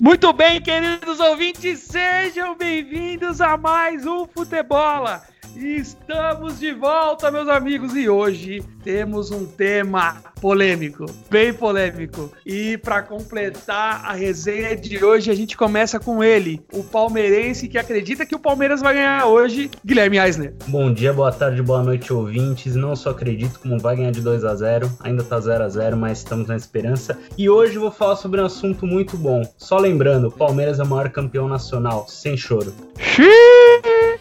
Muito bem, queridos ouvintes, sejam bem-vindos a mais um Futebola. Estamos de volta, meus amigos, e hoje temos um tema polêmico, bem polêmico. E para completar a resenha de hoje, a gente começa com ele, o palmeirense que acredita que o Palmeiras vai ganhar hoje, Guilherme Eisner. Bom dia, boa tarde, boa noite, ouvintes. Não só acredito como vai ganhar de 2 a 0, ainda tá 0 a 0, mas estamos na esperança. E hoje vou falar sobre um assunto muito bom. Só lembrando, o Palmeiras é o maior campeão nacional, sem choro. Xiii!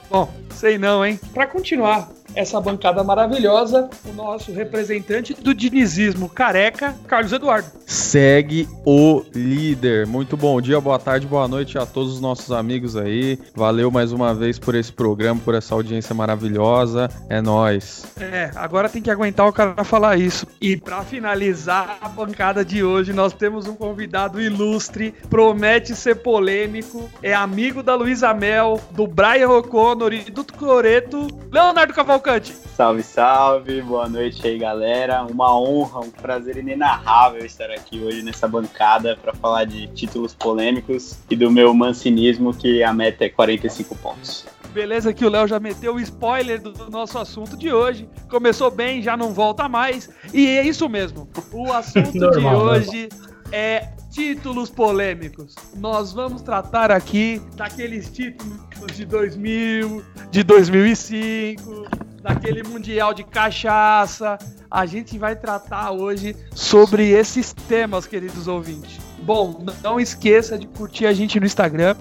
Bom, sei não, hein? Para continuar essa bancada maravilhosa, o nosso representante do dinizismo careca, Carlos Eduardo. Segue o líder. Muito bom dia, boa tarde, boa noite a todos os nossos amigos aí. Valeu mais uma vez por esse programa, por essa audiência maravilhosa. É nós. É, agora tem que aguentar o cara falar isso. E para finalizar a bancada de hoje, nós temos um convidado ilustre, promete ser polêmico, é amigo da Luísa Mel, do Brian O'Connor e do Coreto, Leonardo Cavalcante. Salve, salve, boa noite aí, galera. Uma honra, um prazer inenarrável estar aqui hoje nessa bancada para falar de títulos polêmicos e do meu mancinismo, que a meta é 45 pontos. Beleza que o Léo já meteu o spoiler do, do, nosso assunto de hoje. Começou bem, já não volta mais. E é isso mesmo. O assunto normal, de hoje normal. é títulos polêmicos. Nós vamos tratar aqui daqueles títulos de 2000, de 2005, daquele mundial de cachaça. A gente vai tratar hoje sobre esses temas, queridos ouvintes. Bom, não esqueça de curtir a gente no Instagram,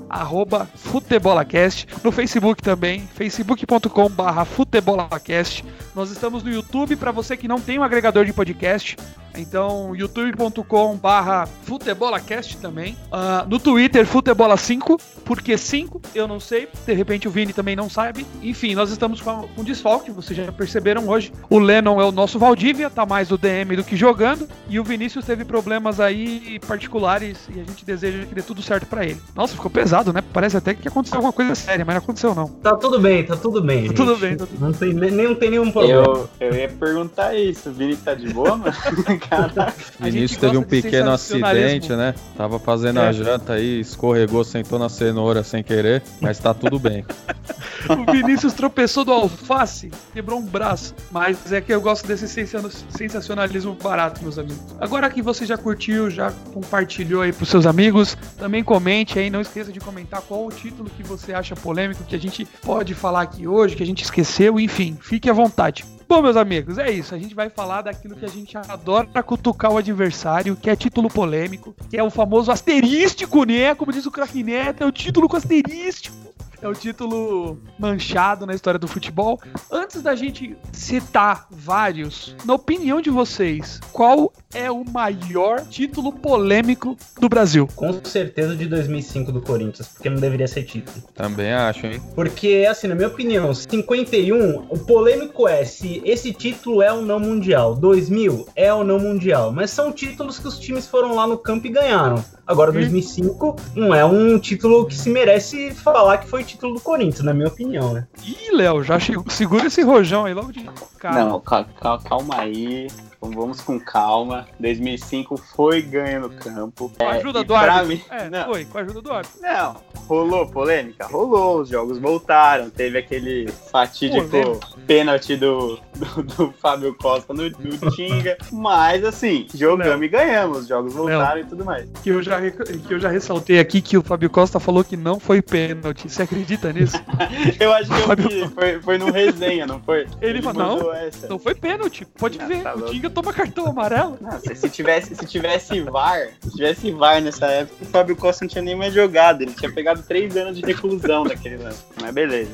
Futebolacast, no Facebook também, facebook.com.br Futebolacast. Nós estamos no YouTube, para você que não tem um agregador de podcast, então, youtube.com barra Futebolacast também. Uh, no Twitter, Futebola5, porque 5, eu não sei. De repente o Vini também não sabe. Enfim, nós estamos com, com desfalque, vocês já perceberam hoje. O Lennon é o nosso Valdívia, tá mais do DM do que jogando. E o Vinícius teve problemas aí particulares e a gente deseja que dê tudo certo para ele. Nossa, ficou pesado, né? Parece até que aconteceu alguma coisa séria, mas não aconteceu não. Tá tudo bem, tá tudo bem. Tá tudo bem, tá tudo não tem, nem, não tem nenhum problema. Eu, eu ia perguntar isso, o Vini tá de boa, mano? cara. Vinícius teve um pequeno acidente, né? Tava fazendo é. a janta aí, escorregou, sentou na cenoura sem querer, mas tá tudo bem. o Vinícius tropeçou do alface, quebrou um braço. Mas é que eu gosto desse sensacionalismo barato, meus amigos. Agora que você já curtiu, já compartilhou aí pros seus amigos, também comente aí, não esqueça de comentar qual o título que você acha polêmico, que a gente pode falar aqui hoje, que a gente esqueceu, enfim, fique à vontade. Bom, meus amigos, é isso. A gente vai falar daquilo que a gente adora cutucar o adversário, que é título polêmico, que é o famoso asterístico, né? Como diz o craque Neto, é o título com asterístico é o título manchado na história do futebol. Antes da gente citar vários, na opinião de vocês, qual é o maior título polêmico do Brasil? Com certeza de 2005 do Corinthians, porque não deveria ser título. Também acho, hein? Porque, assim, na minha opinião, 51, o polêmico é se esse título é ou não mundial. 2000 é ou não mundial. Mas são títulos que os times foram lá no campo e ganharam. Agora, 2005 não é um título que se merece falar que foi título do Corinthians, na minha opinião, né? Ih, Léo, já chegou, segura esse rojão aí logo de cara. Não, calma aí. Então vamos com calma. 2005 foi ganho no campo. Com a é, ajuda é, do árbitro. Mim, é, não, foi, com a ajuda do árbitro. Não, rolou polêmica? Rolou. Os jogos voltaram. Teve aquele fatídico pênalti do, do, do, Fábio Costa no, no Tinga. Mas assim, jogamos e ganhamos. Os jogos voltaram e tudo mais. Que eu, já, que eu já ressaltei aqui que o Fábio Costa falou que não foi pênalti. Você acredita nisso? eu acho que eu vi. Foi, foi no resenha, não foi? Ele, Ele falou, não, essa. não foi pênalti. Pode não, ver. Tá o Tinga toma cartão amarelo. Se, se, tivesse, se tivesse VAR, se tivesse VAR nessa época, o Fábio Costa não tinha nem mais jogado. Ele tinha pegado três anos de reclusão daquele lance. Mas beleza.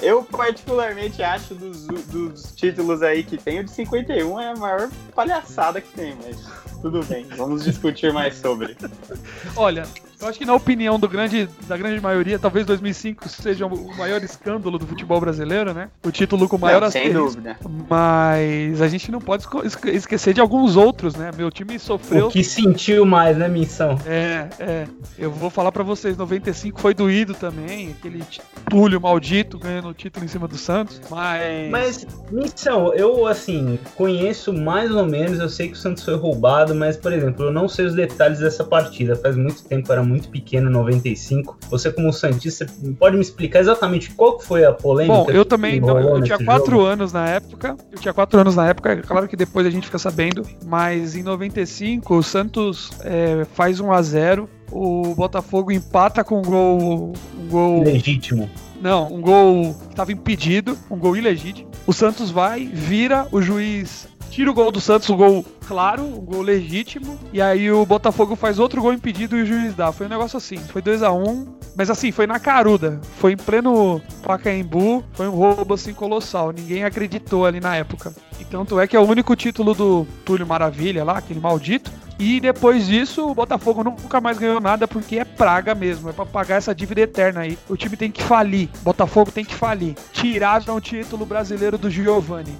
Eu, particularmente, acho dos, dos títulos aí que tem, o de 51 é a maior palhaçada que tem, mas tudo bem. Vamos discutir mais sobre. Olha, eu acho que na opinião do grande, da grande maioria, talvez 2005 seja o maior escândalo do futebol brasileiro, né? O título com o maior não, Sem dúvida. Mas a gente não pode esquecer de alguns outros, né? Meu time sofreu. O que sentiu mais, né, Missão? É, é. Eu vou falar para vocês, 95 foi doído também, aquele Túlio maldito ganhando o título em cima do Santos, mas... Mas, Missão, eu, assim, conheço mais ou menos, eu sei que o Santos foi roubado, mas, por exemplo, eu não sei os detalhes dessa partida, faz muito tempo, era muito muito pequeno em 95. Você, como Santista, pode me explicar exatamente qual foi a polêmica? Bom, eu também. Não, eu tinha quatro jogo? anos na época. Eu tinha quatro anos na época. Claro que depois a gente fica sabendo. Mas em 95, o Santos é, faz 1 a 0 o Botafogo empata com um gol. Um gol. Legítimo. Não, um gol que estava impedido, um gol ilegítimo. O Santos vai, vira, o juiz tira o gol do Santos, um gol claro, um gol legítimo. E aí o Botafogo faz outro gol impedido e o juiz dá. Foi um negócio assim, foi 2 a 1 um, mas assim, foi na caruda. Foi em pleno Pacaembu, foi um roubo assim colossal. Ninguém acreditou ali na época. E tanto é que é o único título do Túlio Maravilha lá, aquele maldito. E depois disso, o Botafogo nunca mais ganhou nada porque é praga mesmo. É pra pagar essa dívida eterna aí. O time tem que falir. Botafogo tem que falir. Tiraram o título brasileiro do Giovanni.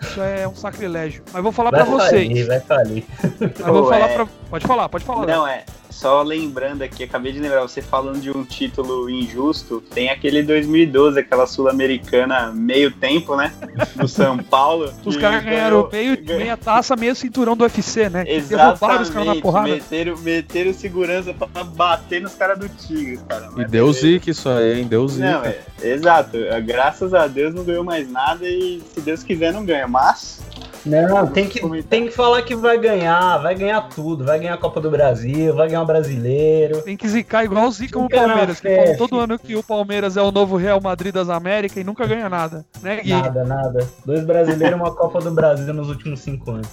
Isso é um sacrilégio. Mas vou falar vai pra vocês. Falir, vai falir. Mas vou falar é... pra. Pode falar, pode falar. Não, é. Só lembrando aqui, acabei de lembrar, você falando de um título injusto, tem aquele 2012, aquela sul-americana meio tempo, né? Do São Paulo. Os caras ganharam meio, meia taça, meio cinturão do UFC, né? Exatamente. Os caras na porrada. Meteram, meteram segurança pra bater nos caras do Tigre, cara. e deu zica isso aí, hein? Deu zica. Não, é, exato. Graças a Deus não ganhou mais nada e se Deus quiser não ganha. Mas não, tem que, tem que falar que vai ganhar, vai ganhar tudo, vai ganhar a Copa do Brasil, vai ganhar o brasileiro. Tem que zicar igual zica o Palmeiras, que fala todo ano que o Palmeiras é o novo Real Madrid das Américas e nunca ganha nada, né, Gui? Nada, nada. Dois brasileiros e uma Copa do Brasil nos últimos cinco anos.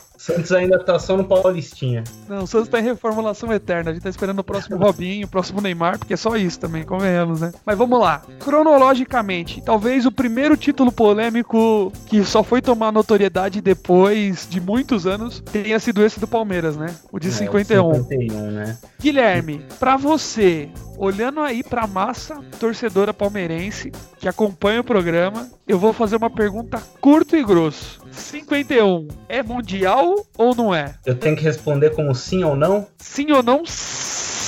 Santos ainda tá só no Paulistinha. Não, o Santos tá em reformulação eterna. A gente tá esperando o próximo Robinho, o próximo Neymar, porque é só isso também, convenhamos, né? Mas vamos lá. Cronologicamente, talvez o primeiro título polêmico que só foi tomar notoriedade depois de muitos anos tenha sido esse do Palmeiras, né? O de é, 51. 51 né? Guilherme, pra você, olhando aí pra massa torcedora palmeirense que acompanha o programa, eu vou fazer uma pergunta curto e grosso. 51 é mundial ou não é? Eu tenho que responder como sim ou não? Sim ou não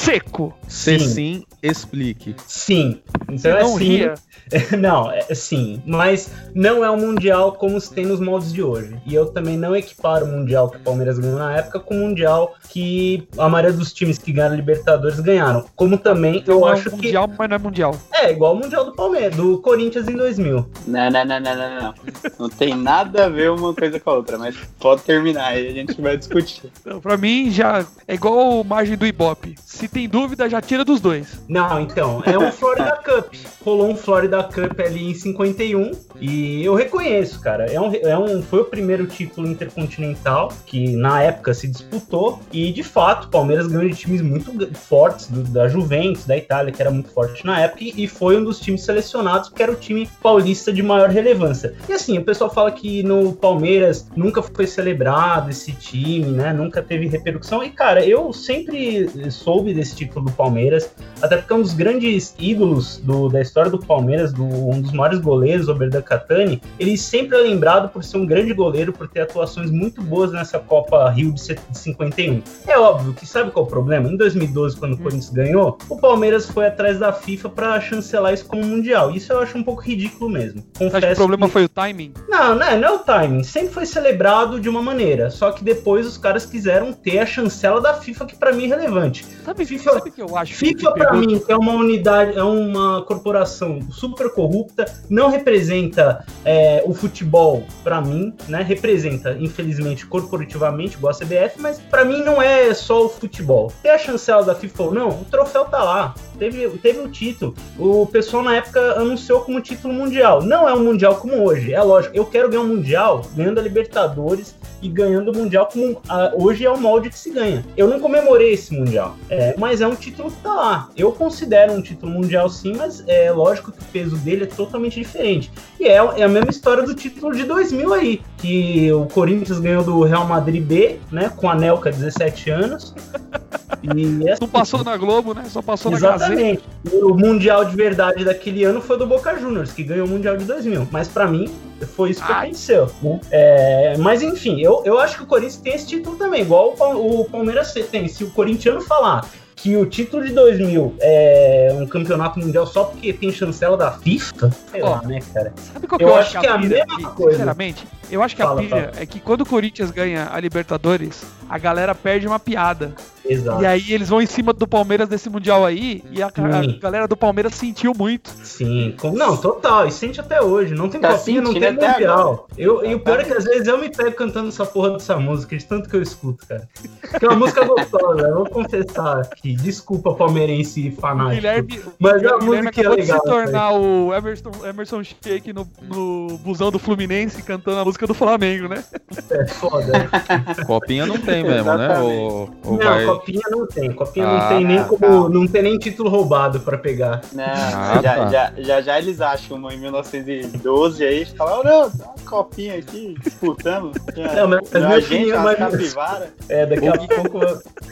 seco. Se sim, sim explique. Sim. Então é sim. Ria. Não, é sim, mas não é o Mundial como se tem nos moldes de hoje. E eu também não equiparo o Mundial que o Palmeiras ganhou na época com o Mundial que a maioria dos times que ganharam Libertadores ganharam. Como também então eu é acho mundial, que. Mundial, mas não é Mundial. É, igual o Mundial do Palmeiras, do Corinthians em 2000. Não, não, não, não, não, não. Não tem nada a ver uma coisa com a outra, mas pode terminar aí, a gente vai discutir. Então, pra mim, já é igual o margem do Ibope. Se tem dúvida, já tira dos dois. Não, então, é um Florida Cup. Rolou um Florida Cup ali em 51 e eu reconheço, cara. É um, é um, foi o primeiro título intercontinental que na época se disputou e de fato o Palmeiras ganhou de times muito fortes, do, da Juventus, da Itália, que era muito forte na época e, e foi um dos times selecionados porque era o time paulista de maior relevância. E assim, o pessoal fala que no Palmeiras nunca foi celebrado esse time, né? Nunca teve repercussão. E cara, eu sempre soube desse título do Palmeiras, até porque é um dos grandes ídolos do, da história do Palmeiras, do, um dos maiores goleiros, o Oberdan Catani, ele sempre é lembrado por ser um grande goleiro, por ter atuações muito boas nessa Copa Rio de 51. É óbvio que sabe qual é o problema? Em 2012, quando o Corinthians ganhou, o Palmeiras foi atrás da FIFA para chancelar isso como mundial. Isso eu acho um pouco ridículo mesmo. Confesso o problema que... foi o timing? Não, não é, não é o timing. Sempre foi celebrado de uma maneira. Só que depois os caras quiseram ter a chancela da FIFA, que para mim é relevante. Sabe, FIFA, sabe que eu acho? FIFA, para mim, é uma unidade, é uma corporação super corrupta, não representa é, o futebol para mim, né? Representa, infelizmente, corporativamente, igual a CBF, mas para mim não é só o futebol. Ter a chancela da FIFA ou não, o troféu tá lá. Teve, teve um título. O pessoal na época anunciou como título mundial. Não é um mundial como hoje. É lógico, eu quero ganhar um mundial ganhando a Libertadores e ganhando o mundial como a, hoje é o molde que se ganha. Eu não comemorei esse mundial, é, mas é um título que tá lá. Eu considero um título mundial sim, mas é lógico que o peso dele é totalmente diferente. E é, é a mesma história do título de 2000 aí, que o Corinthians ganhou do Real Madrid B, né, com a Nelca 17 anos. E é Não passou na Globo, né? Só passou Exatamente. na Gazeta. O Mundial de verdade daquele ano foi do Boca Juniors, que ganhou o Mundial de 2000. Mas para mim, Foi isso que Ai. aconteceu. Né? É, mas enfim, eu, eu acho que o Corinthians tem esse título também, igual o, o Palmeiras tem. Se o corintiano falar que o título de 2000 é um campeonato mundial só porque tem chancela da FIFA, sei Ó, lá, né, cara? Sabe qual que Eu eu, acho que é a mesma aqui, coisa. Sinceramente, eu acho que Fala, a pilha é que quando o Corinthians ganha a Libertadores, a galera perde uma piada. Exato. E aí eles vão em cima do Palmeiras desse Mundial aí, e a, a galera do Palmeiras sentiu muito. Sim, com- não, total, e sente até hoje. Não tem Tá copinha, não tem mundial. Eu, e o pior é que às vezes eu me pego cantando essa porra dessa música, de tanto que eu escuto, cara. Que é uma música gostosa, eu vou confessar aqui. Desculpa, palmeirense fanático. Guilherme, Mas a o Guilherme música é legal, de se tornar o Emerson, Emerson Sheik no, no busão do Fluminense cantando a música do Flamengo, né? É foda. Copinha não tem mesmo, né? Ou, ou não, vai... copinha não tem. Copinha Ah, não tem nem como. calma. Não tem nem título roubado pra pegar. Não, Ah, já, tá. já, já, já eles acham uma em 1912 aí, falam, oh, não, tá uma copinha aqui, disputando. Não, mas- mas a gente, opinião, uma mas- capivara. É, daqui a pouco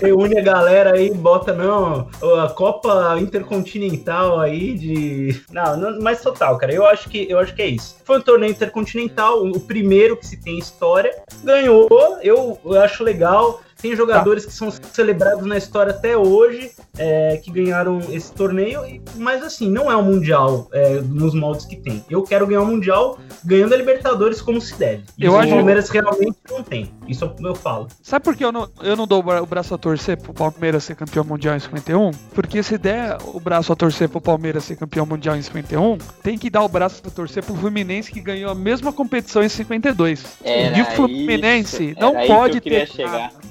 reúne a galera aí, bota, não, a Copa Intercontinental aí de. Não, não, mas total, cara, eu acho que eu acho que é isso. Foi um torneio intercontinental, o primeiro que se tem história. Ganhou, eu, eu acho legal. Tem jogadores que são celebrados na história até hoje, é, que ganharam esse torneio, e- mas assim, não é um Mundial é, nos moldes que tem. Eu quero ganhar um Mundial ganhando a Libertadores como se deve. Eu Isso acho- o Palmeiras realmente não tem. Isso eu falo. Sabe por que eu não, eu não dou o bra- o braço a torcer pro Palmeiras ser campeão mundial em 51? Porque se der o braço a torcer pro Palmeiras ser campeão mundial em 51, tem que dar o braço a torcer pro Fluminense que ganhou a mesma competição em 52. Era e o Fluminense isso, não pode eu ter.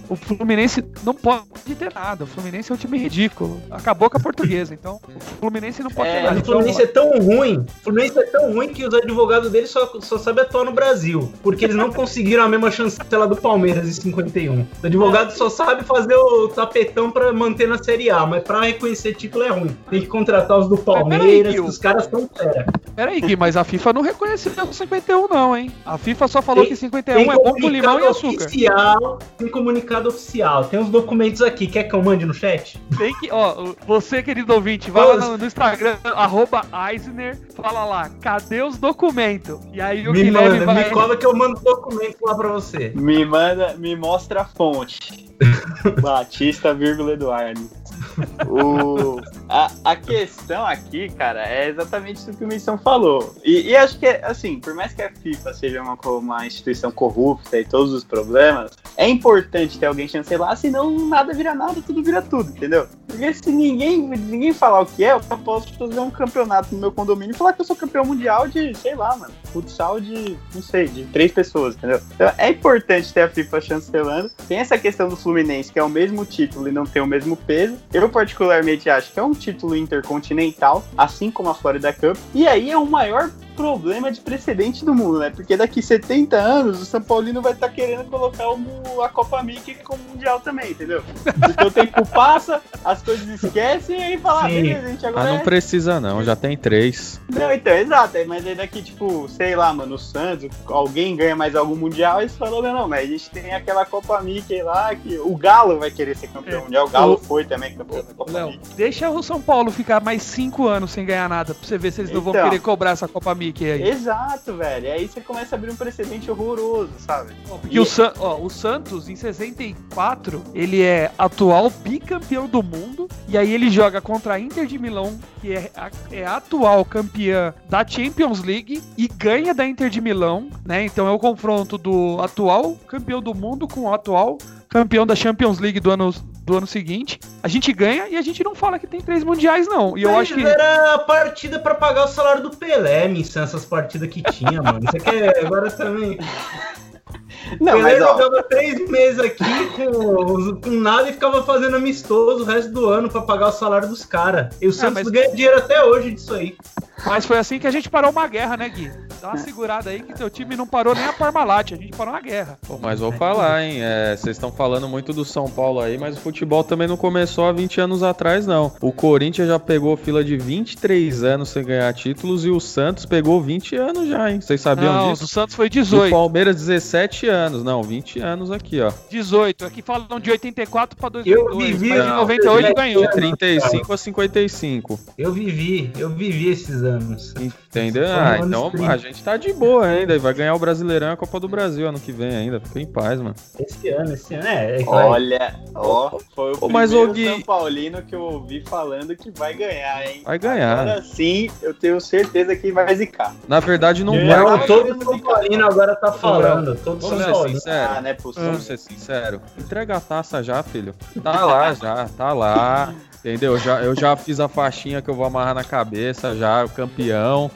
O Fluminense não pode ter nada. O Fluminense é um time ridículo. Acabou com a portuguesa. Então, o Fluminense não pode É, ter nada. o Fluminense é tão ruim, o Fluminense é tão ruim que os advogados dele só, só sabem atuar no Brasil. Porque eles não conseguiram a mesma chancela do Palmeiras em 51. O advogado só sabe fazer o tapetão pra manter na Série A, mas pra reconhecer título é ruim. Tem que contratar os do Palmeiras, os caras são fera. Pera aí, Gui, mas a FIFA não reconheceu o 51, não, hein? A FIFA só falou Tem- que 51 é bom com limão e açúcar. oficial, tem comunicado oficial. Tem os documentos aqui. Quer que eu mande no chat? Tem que, ó, você, querido ouvinte, vai lá no, no Instagram, arroba Eisner, fala lá, cadê os documentos? E aí o Me Guilherme manda, vai... me cobra que eu mando documento lá pra você. Me manda, me mostra a fonte. Batista, vírgula Eduardo. O, a, a questão aqui, cara, é exatamente isso que o Missão falou. E, e acho que, assim, por mais que a FIFA seja uma, uma instituição corrupta e todos os problemas, é importante ter alguém chancelar, senão nada vira nada, tudo vira tudo, entendeu? Porque se ninguém, ninguém falar o que é, eu posso fazer um campeonato no meu condomínio e falar que eu sou campeão mundial de, sei lá, mano, futsal de, não sei, de três pessoas, entendeu? Então é importante ter a FIFA chancelando. Tem essa questão do Fluminense, que é o mesmo título e não tem o mesmo peso. Eu, particularmente, acho que é um título intercontinental, assim como a Florida Cup. E aí é o maior problema de precedente do mundo, né? Porque daqui 70 anos o São Paulino vai estar querendo colocar o, a Copa Mickey como mundial também, entendeu? Porque o tempo passa, as coisas esquecem e aí fala, ah, Sim. beleza, a gente Ah, agora não é precisa não, já tem três. não, então, exato. aí, Mas aí daqui, tipo, sei lá, mano, o Santos, alguém ganha mais algum mundial, eles falam, não, não, mas a gente tem aquela Copa Mickey lá, que o Galo vai querer ser campeão É. mundial. O Galo O- foi também campeão da Copa Léo, Mickey. deixa o São Paulo ficar mais cinco anos sem ganhar nada, pra você ver se eles não vão Então. querer cobrar essa Copa Mickey aí. Exato, velho. E aí você começa a abrir um precedente horroroso, sabe? Porque E- o, San- ó, o Santos, em 64, ele é atual bicampeão do mundo. E aí ele joga contra a Inter de Milão, que é a, é atual campeã da Champions League, e ganha da Inter de Milão, né? Então é o confronto do atual campeão do mundo com o atual campeão da Champions League do ano, do ano seguinte. A gente ganha e a gente não fala que tem três mundiais, não. E eu Mas acho que. Era a partida pra pagar o salário do Pelé, Missan, essas partidas que tinha, mano. Isso aqui é agora também. Não, Pelé mas ó, jogava três meses aqui com, com nada e ficava fazendo amistoso o resto do ano pra pagar o salário dos caras. E o Santos mas- ganha dinheiro até hoje disso aí. Mas foi assim que a gente parou uma guerra, né, Gui? Dá uma segurada aí que teu time não parou nem a Parmalat, a gente parou uma guerra. Pô, mas vou falar, hein? é, Vocês estão falando muito do São Paulo aí, mas o futebol também não começou há 20 anos atrás, não. O Corinthians já pegou fila de 23 anos sem ganhar títulos e o Santos pegou 20 anos já, hein? Vocês sabiam Não, disso? do Santos foi O 18. Palmeiras 17 anos, não, 20 anos aqui, ó. 18. Aqui falam de 84 pra 2002, Eu vivi mas não, 98 eu ganhou. vivi- 35 a 55. Eu vivi, eu vivi esses anos. Entendeu? Ah, então 30. a gente gente tá de boa ainda e vai ganhar o Brasileirão e a Copa do Brasil ano que vem ainda. Fica em paz, mano. Esse ano, esse ano. É, é vai. Olha, ó, foi o Ô, mas, primeiro Gui- São Paulino que eu ouvi falando que vai ganhar, hein? Vai ganhar. Agora sim, eu tenho certeza que vai zicar. Na verdade, não vai. todo São. Paulino agora tá falando. Todo Vamos São ser Paulino. sinceros. Ah, é possível. Vamos ser sinceros. Entrega a taça já, filho. Tá lá já, tá lá. Entendeu? Eu já, eu já fiz a faixinha que eu vou amarrar na cabeça já, o campeão.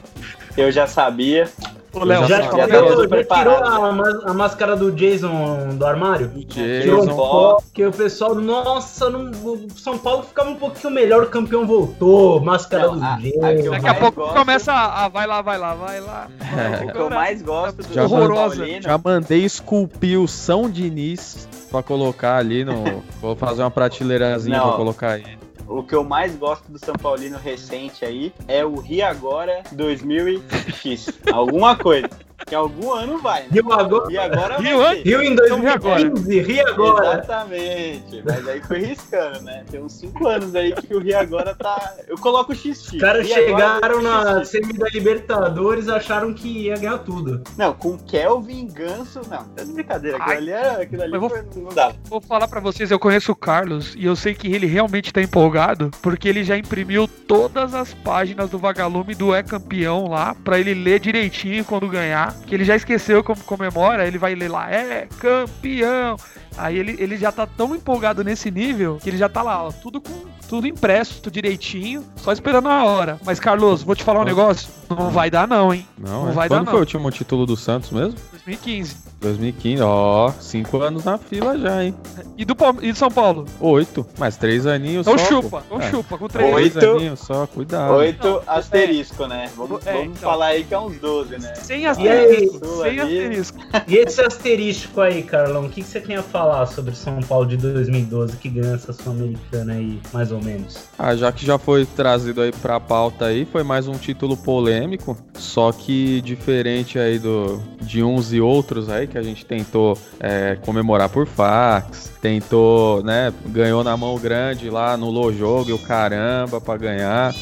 Eu já sabia. Ô, Léo, Já, Já já, tirou, tirou a, a máscara do Jason do armário? Tirou Jason. pó, que o pessoal, nossa, não, o São Paulo ficava um pouquinho melhor, o campeão voltou, máscara Não, do a- a Jason. Daqui a pouco gosto- começa a, a vai lá, vai lá, vai lá. O que eu mais gosto do Já horrorosa. Paulino Já mandei esculpir o São Diniz pra colocar ali no. Vou fazer uma prateleirazinha Não. pra colocar aí. O que eu mais gosto do São Paulino recente aí é o Ri Agora 2000X. Alguma coisa. Que algum ano vai, né? Rio agora, E agora Rio vai. Rio em Então, Rio agora. 2015, Rio agora. Exatamente. Mas aí foi riscando, né? Tem uns 5 anos aí que o Rio agora tá. Eu coloco o XX. Os caras Rio chegaram é na semi da Libertadores acharam que ia ganhar tudo. Não, com Kelvin Ganso. Não, tá de brincadeira. Aquilo Ai. ali, é, aquilo ali vou- foi- não dava. Vou falar pra vocês, eu conheço o Carlos e eu sei que ele realmente tá empolgado, porque ele já imprimiu todas as páginas do Vagalume do É Campeão lá, pra ele ler direitinho quando ganhar, que ele já esqueceu como comemora, ele vai ler lá, é campeão. Aí ele, ele já tá tão empolgado nesse nível que ele já tá lá, ó, tudo com tudo impresso, tudo direitinho, só esperando a hora. Mas Carlos, vou te falar um negócio, não vai dar não, hein? Não, Não é? vai dar, Quando não. foi o último título do Santos mesmo? 2015. 2015, ó, cinco anos na fila já, hein? E do, e do São Paulo? Oito, mas três aninhos Então só. chupa, pô. então É, chupa, com três. Oito. Três aninhos só, cuidado. Oito Não, asterisco, né? Vamos, É, vamos então. falar aí que é uns 12, né? Sem E aí? asterisco, sem asterisco. E esse asterístico aí, Carlão, o que, que você tem a falar sobre São Paulo de 2012 que ganha essa Sul-Americana aí, mais ou menos? Ah, já que já foi trazido aí pra pauta aí, foi mais um título polêmico, só que diferente aí do, de uns e outros aí, que a gente tentou é, comemorar por fax, tentou, né, ganhou na mão grande lá, no jogo e o caramba pra ganhar.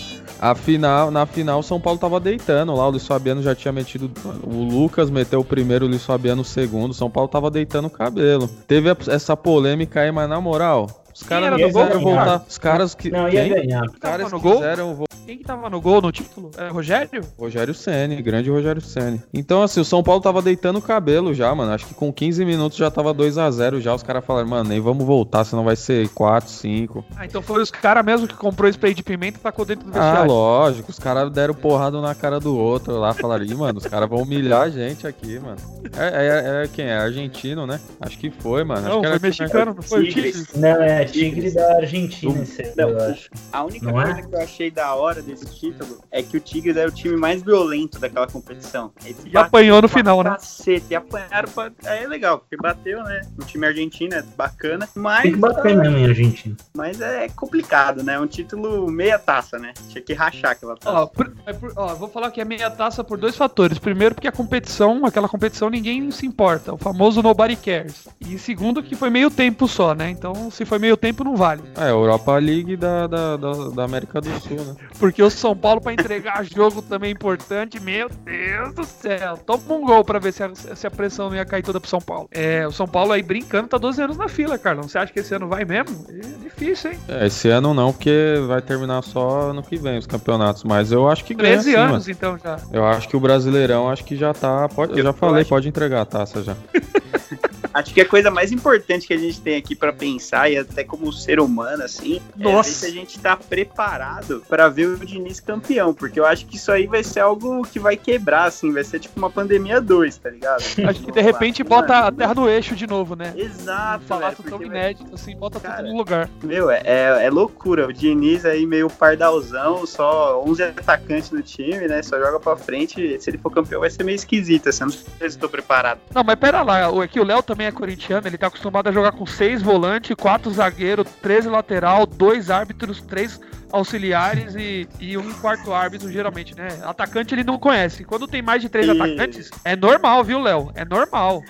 A final, na final, o São Paulo tava deitando lá. O Luiz Fabiano já tinha metido. O Lucas meteu o primeiro, o Luiz Fabiano o segundo. O São Paulo tava deitando o cabelo. Teve essa polêmica aí, mas na moral, os caras não voltar. Os caras que. Não, ia Quem? ganhar. Os caras Tava no gol? quiseram vo- Quem que tava no gol no título? É Rogério? Rogério Ceni, grande Rogério Ceni. Então, assim, o São Paulo tava deitando o cabelo já, mano. Acho que com 15 minutos já tava 2 a 0 já. Os caras falaram, mano, nem vamos voltar, senão vai ser 4, 5. Ah, então foi os caras mesmo que comprou spray de pimenta e tacou dentro do Ah, vestiário. lógico. Os caras deram porrada na cara do outro lá. Falaram, Ih, mano, os caras vão humilhar a gente aqui, mano. É, é- é quem? É argentino, né? Acho que foi, mano. Acho não, que foi era mexicano, não foi Tigres. Tigre. Não, é Tigre da Argentina, Do- esse aí, Não, eu acho. A única Não é? coisa que eu achei da hora desse título é que o Tigres era o time mais violento daquela competição. Eles E apanhou no final, né? Cacete, e apanharam pra... Aí é legal, porque bateu, né? O time argentino é bacana, mas, Tem que bater mesmo em Argentina. mas é complicado, né? Um título meia taça, né? Tinha que rachar aquela taça. Ó, por- é por- ó, vou falar que é meia taça por dois fatores. Primeiro, porque a competição, aquela competição, ninguém se importa. O famoso nobody cares. E segundo, que foi meio tempo só, né? Então, se foi meio tempo, não vale. É, a Europa League da, da, da, da América do Sul, né? Porque o São Paulo, pra entregar jogo também é importante, meu Deus do céu. Toma um gol pra ver se a, se a pressão não ia cair toda pro São Paulo. É, o São Paulo aí brincando, tá 12 anos na fila, Carlão. Você acha que esse ano vai mesmo? É difícil, hein? É, esse ano não, porque vai terminar só ano que vem os campeonatos. Mas eu acho que ganha 13 sim, anos, mano. então, já. Eu acho que o Brasileirão, acho que já tá. Pode, eu Eu já falei, acho- pode entregar a taça já. Acho que a coisa mais importante que a gente tem aqui pra pensar, e até como ser humano, assim, é Nossa. se a gente tá preparado pra ver o Diniz campeão. Porque eu acho que isso aí vai ser algo que vai quebrar, assim, vai ser tipo uma pandemia 2, tá ligado? Acho que de repente bota a terra no eixo de novo, né? Exato, Falar tudo tão vai- inédito, assim, bota Cara, tudo no lugar. Meu, é, é, é loucura. O Diniz aí meio pardalzão, só 11 atacantes no time, né? Só joga pra frente. Se ele for campeão, vai ser meio esquisito. Assim, eu não sei se tô preparado. Não, mas pera lá, aqui o Léo também é corintiano, ele tá acostumado a jogar com seis volantes, quatro zagueiros, 13 lateral, dois árbitros, três auxiliares e, e um quarto árbitro, geralmente, né? Atacante ele não conhece. Quando tem mais de três E- atacantes, é normal, viu, Léo? É normal.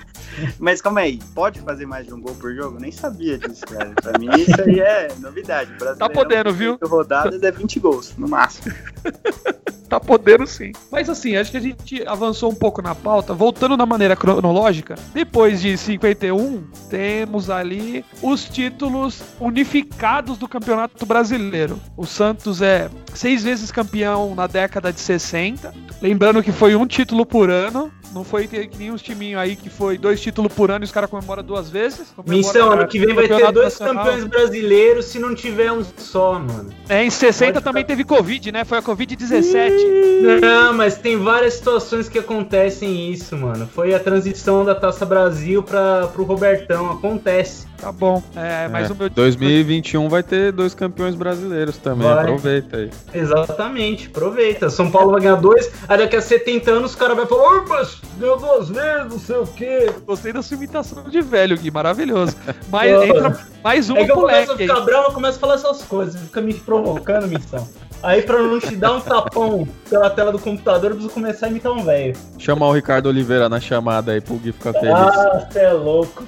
Mas calma aí, pode fazer mais de um gol por jogo? Nem sabia disso, cara. Pra mim isso aí é novidade. Tá podendo, viu? 28 rodadas é 20 gols, no máximo. tá podendo sim. Mas assim, acho que a gente avançou um pouco na pauta. Voltando na maneira cronológica, depois de 51, temos ali os títulos unificados do Campeonato Brasileiro. O Santos é seis vezes campeão na década de 60. Lembrando que foi um título por ano. Não foi que nem uns timinhos aí que foi dois títulos por ano e os caras comemoram duas vezes. Missão, ano que vem vai ter dois Nacional. campeões brasileiros se não tiver um só, mano. É, em 60 Pode também ficar- teve Covid, né? Foi a Covid-17. Não, mas tem várias situações que acontecem isso, mano. Foi a transição da Taça Brasil para pro Robertão, acontece. Tá bom. É, mas É, o meu 2021 vai ter dois campeões brasileiros também, Vai. aproveita aí. Exatamente, aproveita. São Paulo vai ganhar dois, aí daqui a 70 anos o cara vai falar, "Ô, mas ganhou duas vezes, não sei o quê. Gostei da sua imitação de velho, Gui, maravilhoso. Mas Pô. entra mais uma É que eu começo a leque aí. ficar bravo, eu começo a falar essas coisas, fica me provocando, missão. Aí pra não te dar um tapão pela tela do computador, eu preciso começar a imitar um velho. Chamar o Ricardo Oliveira na chamada aí pro Gui ficar feliz. Ah, você é louco.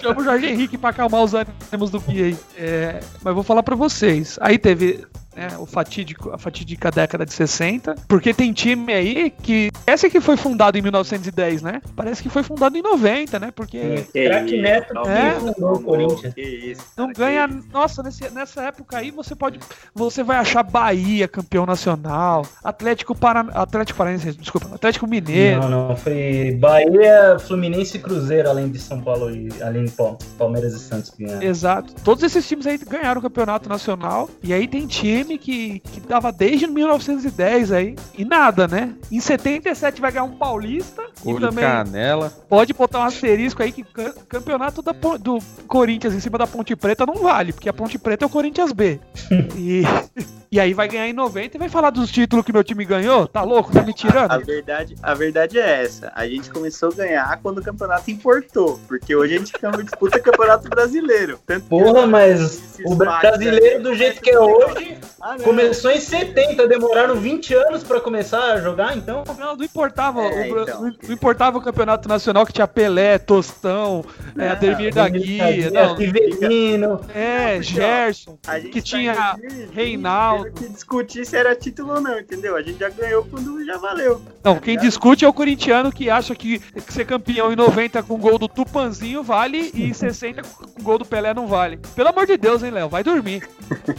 Chama o Jorge Henrique pra acalmar os ânimos do Gui. É, mas vou falar pra vocês. Aí teve né, o fatídico, a fatídica década de 60, porque tem time aí que. Esse que foi fundado em 1910, né? Parece que foi fundado em 90, né? Porque Craque isso, Neto É. que fundou o calma, Corinthians. Que isso. não cara, ganha. que isso. Nossa, nesse- nessa época aí você pode. Você vai achar Bahia campeão nacional, Atlético Parana, Atlético Paranaense, desculpa, Atlético Mineiro. Não, não, foi Bahia, Fluminense e Cruzeiro, além de São Paulo e além de Pal- Palmeiras e Santos que ganharam. Exato. Todos esses times aí ganharam o campeonato nacional. E aí tem time que, que tava desde 1910 aí. E nada, né? Em 77 vai ganhar um paulista. Cu e também canela. pode botar um asterisco aí que ca- campeonato da do Corinthians em cima da Ponte Preta não vale, porque a Ponte Preta é o Corinthians B. e, e aí vai ganhar em 90 e vai falar dos títulos que meu time ganhou? Tá louco? Tá me A tirando? verdade, a verdade é essa. A gente começou a ganhar quando o campeonato importou. Porque hoje a gente disputa campeonato brasileiro. Tanto que Porra, mas o brasileiro do jeito que é hoje Ah, começou em 70, demoraram 20 anos pra começar a jogar, então. Não, não importava, É, o, então. não, não importava o campeonato nacional que tinha Pelé, Tostão, é, Ademir da Guia, não, Riverino. é, Gerson. Que tá tinha em 2020, Reinaldo. que discutir se era título ou não, entendeu? A gente já ganhou quando já valeu. Não, quem discute é o corintiano que acha que, que ser campeão em 90 com gol do Tupanzinho vale e em 60 com gol do Pelé não vale. Pelo amor de Deus, hein, Léo? Vai dormir.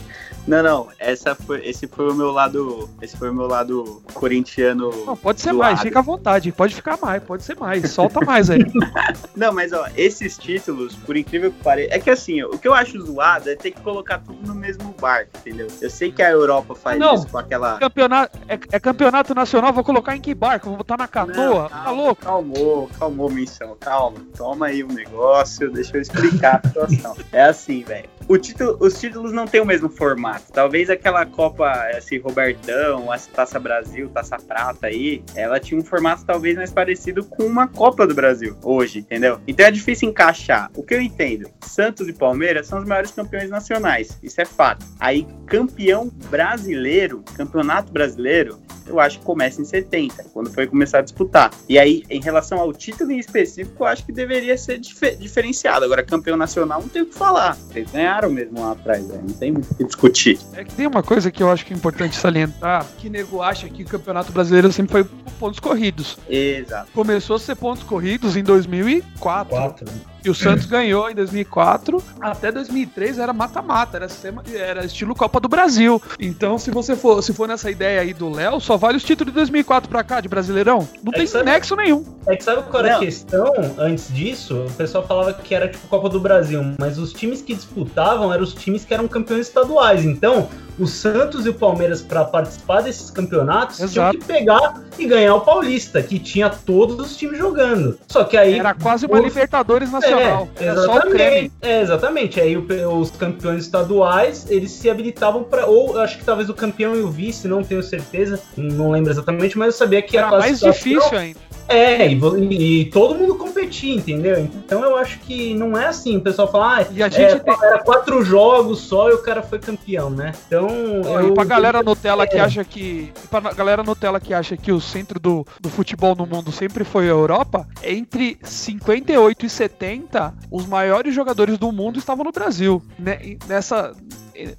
Não, não, essa foi, esse foi o meu lado, esse foi o meu lado corintiano. Não, pode ser mais, lado. fica à vontade. Pode ficar mais, pode ser mais. Solta mais aí. Não, mas ó, esses títulos, por incrível que pareça, é que assim, ó, o que eu acho zoado é ter que colocar tudo no mesmo barco, entendeu? Eu sei que a Europa faz Não. isso com aquela. campeonato, é, é campeonato nacional, vou colocar em que barco? Vou botar na canoa? Não, tá louco? Calmou, calmou, missão, calma. Toma aí um negócio, deixa eu explicar a situação. É assim, velho. O título, os títulos não têm o mesmo formato. Talvez aquela Copa, esse Robertão, essa Taça Brasil, Taça Prata aí, ela tinha um formato talvez mais parecido com uma Copa do Brasil hoje, entendeu? Então é difícil encaixar. O que eu entendo, Santos e Palmeiras são os maiores campeões nacionais, isso é fato. Aí, campeão brasileiro, campeonato brasileiro, eu acho que começa em 70, quando foi começar a disputar. E aí, em relação ao título em específico, eu acho que deveria ser dife- diferenciado. Agora, campeão nacional, não tem o que falar. Vocês ganharam mesmo lá atrás, né? não tem muito o que discutir. É que tem uma coisa que eu acho que é importante salientar, que nego acha que o Campeonato Brasileiro sempre foi pontos corridos. Exato. Começou a ser pontos corridos em 2004. Quatro. E o Santos ganhou em 2004. Até 2003 era mata-mata, era, sistema- era estilo Copa do Brasil. Então, se você for, se for nessa ideia aí do Léo, só vale os títulos de 2004 pra cá, de Brasileirão. Não É tem sabe- nexo nenhum. É que sabe qual era a questão antes disso? O pessoal falava que era tipo Copa do Brasil, mas os times que disputavam eram os times que eram campeões estaduais. Então, o Santos e o Palmeiras, para participar desses campeonatos, Exato. tinham que pegar e ganhar o Paulista, que tinha todos os times jogando. Só que aí. Era quase uma os- Libertadores Nacional. É, o creme. exatamente. É, exatamente. Aí os campeões estaduais, eles se habilitavam para ou eu acho que talvez o campeão e o vice, não tenho certeza, não lembro exatamente, mas eu sabia que a Era mais classificação- difícil ainda. é, e, e- e todo mundo competia, entendeu? Então eu acho que não é assim. O pessoal fala, ah, E a gente é, tem- era quatro jogos só e o cara foi campeão, né? Então. Eu- e pra galera Nutella que é. acha que. e Pra galera Nutella que acha que o centro do, do futebol no mundo sempre foi a Europa, entre 58 e 70, os maiores jogadores do mundo estavam no Brasil. Né, Nessa.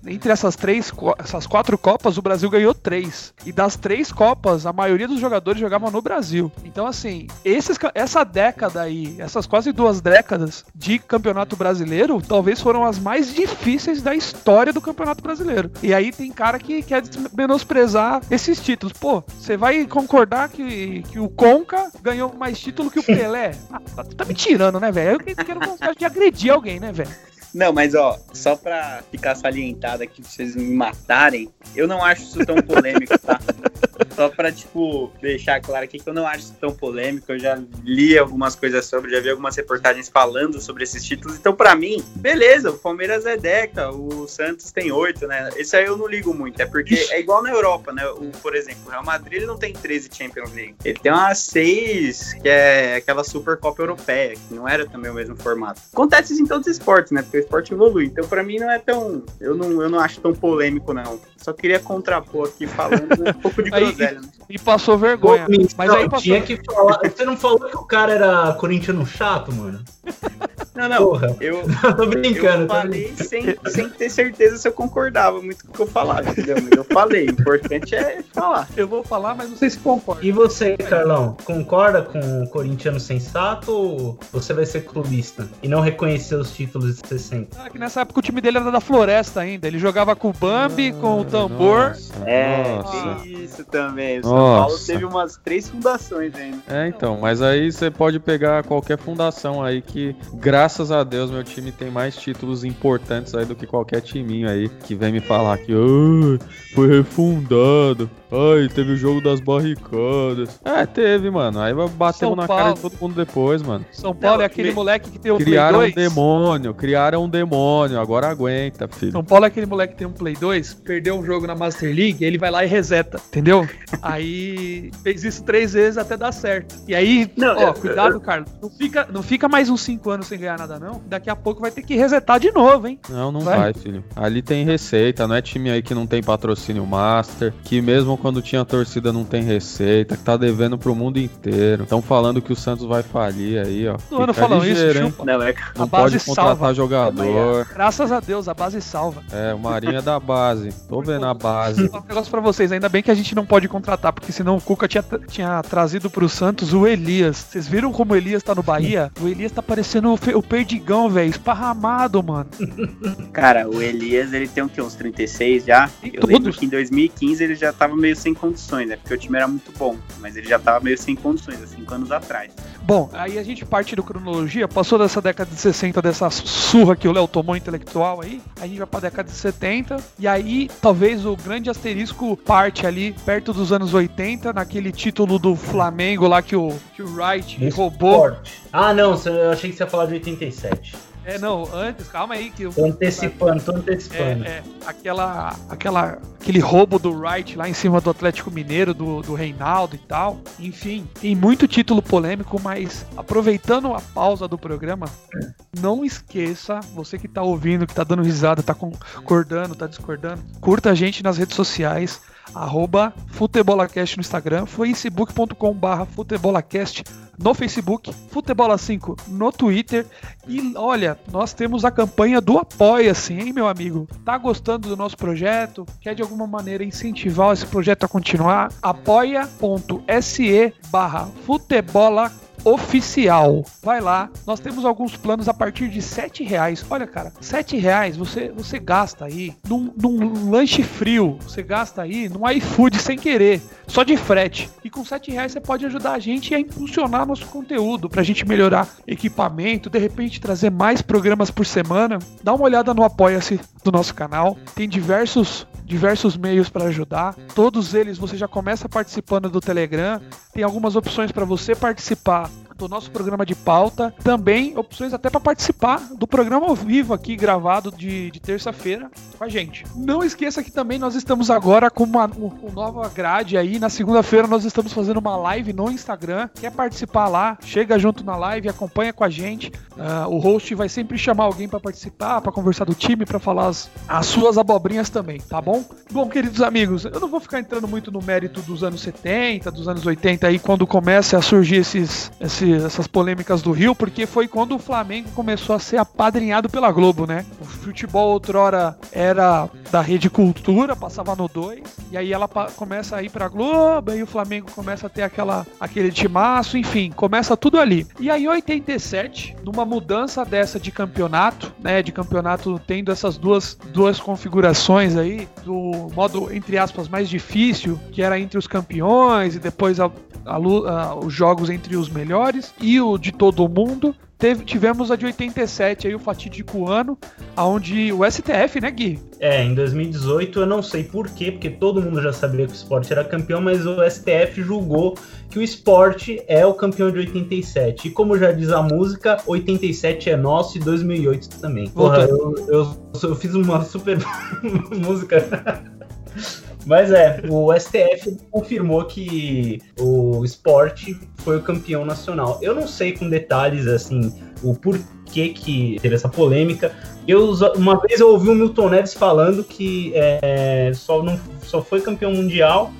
Entre essas três, essas quatro Copas, o Brasil ganhou três. E das três Copas, a maioria dos jogadores jogavam no Brasil. Então, assim, esses, essa década aí, essas quase duas décadas de campeonato brasileiro, talvez foram as mais difíceis da história do campeonato brasileiro. E aí tem cara que quer menosprezar esses títulos. Pô, você vai concordar que, que o Conca ganhou mais título que o Pelé? Ah, tá, tá me tirando, né, velho? Eu quero de agredir alguém, né, velho? Não, mas ó, só pra ficar salientado aqui, pra vocês me matarem, eu não acho isso tão polêmico, tá? Só pra, tipo, deixar claro aqui que eu não acho isso tão polêmico. Eu já li algumas coisas sobre, já vi algumas reportagens falando sobre esses títulos. Então, pra mim, beleza, o Palmeiras é Deca, o Santos tem oito, né? Esse aí eu não ligo muito. É porque é igual na Europa, né? O, por exemplo, o Real Madrid ele não tem 13 Champions League. Ele tem umas seis, que é aquela Supercopa Europeia, que não era também o mesmo formato. Acontece isso em todos os esportes, né? Porque esporte evolui. Então, pra mim, não é tão. Eu não, eu não acho tão polêmico, não. Só queria contrapor aqui falando um pouco de groselha, né? E passou vergonha. Pô, mas não, aí passou... tinha que falar. Você não falou que o cara era corintiano chato, mano? Não, não. Porra. Eu, tô brincando. Eu falei sem, sem ter certeza se eu concordava muito com o que eu falava, entendeu? Mas eu falei. O importante é falar. Eu vou falar, mas não sei se concorda. E você, Carlão, concorda com o corintiano sensato ou você vai ser clubista e não reconhecer os títulos de 60? Ah, que nessa época o time dele era da Floresta ainda. Ele jogava com o Bambi, ah, com o tambor. Nossa, é, nossa. isso também. O São nossa. Paulo teve umas três fundações ainda. É, então. Mas aí você pode pegar qualquer fundação aí que, graças graças a Deus, meu time tem mais títulos importantes aí do que qualquer timinho aí que vem me falar que oh, foi refundado. Ai, teve o jogo das barricadas. É, teve, mano. Aí bateu na cara de todo mundo depois, mano. São Paulo Não, é aquele me... moleque que tem o criaram Play 2. Criaram um demônio, criaram um demônio. Agora aguenta, filho. São Paulo é aquele moleque que tem um Play 2, perdeu um jogo na Master League, ele vai lá e reseta, entendeu? aí fez isso três vezes até dar certo. E aí, Não, ó, eu, cuidado, eu... Carlos. Não fica, não fica mais uns cinco anos sem ganhar nada, não. Daqui a pouco vai ter que resetar de novo, hein? Não, não vai, vai filho. Ali tem receita, não é time aí que não tem patrocínio master, que mesmo quando tinha torcida não tem receita, que tá devendo pro mundo inteiro. Estão falando que o Santos vai falir aí, ó. Não, não falam isso, chupa. Não, é... não pode contratar salva. jogador. Graças a Deus, a base salva. É, o Marinho é da base. Tô vendo a base. Um negócio pra vocês, ainda bem que a gente não pode contratar, porque senão o Cuca tinha, tinha trazido pro Santos o Elias. Vocês viram como o Elias tá no Bahia? O Elias tá parecendo o, o perdigão, velho, esparramado, mano. Cara, o Elias, ele tem o quê? Uns 36 já? Eu lembro que em 2015 ele já tava meio sem condições, né? Porque o time era muito bom, mas ele já tava meio sem condições, há cinco anos atrás. Bom, aí a gente parte do cronologia, passou dessa década de 60, dessa surra que o Léo tomou intelectual aí, a gente vai pra década de 70, e aí talvez o grande asterisco parte ali perto dos anos 80, naquele título do Flamengo lá que o, que o Wright roubou. Ah, não, eu achei que você ia falar de 87. É, não, antes, calma aí que eu. Tô antecipando, tô antecipando. É, é, aquela, aquela, aquele roubo do Wright lá em cima do Atlético Mineiro, do, do Reinaldo e tal. Enfim, tem muito título polêmico, mas aproveitando a pausa do programa, não esqueça, você que tá ouvindo, que tá dando risada, tá concordando, tá discordando, curta a gente nas redes sociais arroba Futebolacast no Instagram, facebook.com barra Futebolacast no Facebook, Futebola 5 no Twitter e olha, nós temos a campanha do Apoia-se, hein, meu amigo? Tá gostando do nosso projeto? Quer de alguma maneira incentivar esse projeto a continuar? apoia.se barra Futebola oficial. Vai lá, nós temos alguns planos a partir de sete reais. Olha, cara, sete reais você, você gasta aí num, num lanche frio, você gasta aí num iFood sem querer, só de frete. E com sete reais você pode ajudar a gente a impulsionar nosso conteúdo, pra gente melhorar equipamento, de repente trazer mais programas por semana. Dá uma olhada no Apoia-se do nosso canal, tem diversos diversos meios para ajudar. Todos eles você já começa participando do Telegram. Tem algumas opções para você participar do nosso programa de pauta. Também opções até para participar do programa ao vivo aqui, gravado de, de terça-feira com a gente. Não esqueça que também nós estamos agora com uma, uma nova grade aí. Na segunda-feira nós estamos fazendo uma live no Instagram. Quer participar lá? Chega junto na live, acompanha com a gente. Uh, o host vai sempre chamar alguém para participar, para conversar do time, para falar as, as suas abobrinhas também, tá bom? Bom, queridos amigos, eu não vou ficar entrando muito no mérito dos anos 70, dos anos 80 aí, quando começa a surgir esses, esses essas polêmicas do Rio, porque foi quando o Flamengo começou a ser apadrinhado pela Globo, né? O futebol outrora era da Rede Cultura, passava no 2, e aí ela começa a ir pra Globo, aí o Flamengo começa a ter aquela, aquele timaço, enfim, começa tudo ali. E aí em 87, numa mudança dessa de campeonato, né, de campeonato tendo essas duas, duas configurações aí, do modo, entre aspas, mais difícil, que era entre os campeões e depois a, a, a, os jogos entre os melhores, e o de todo mundo, Teve, tivemos a de 87, aí o fatídico ano, onde o STF, né, Gui? É, em 2018 eu não sei porquê, porque todo mundo já sabia que o esporte era campeão, mas o STF julgou que o esporte é o campeão de 87. E como já diz a música, 87 é nosso e 2008 também. Porra, eu, eu, eu fiz uma super música. Mas é, o STF confirmou que o esporte foi o campeão nacional. Eu não sei com detalhes, assim, o porquê que teve essa polêmica. Eu, uma vez eu ouvi o Milton Neves falando que é, só, não, só foi campeão mundial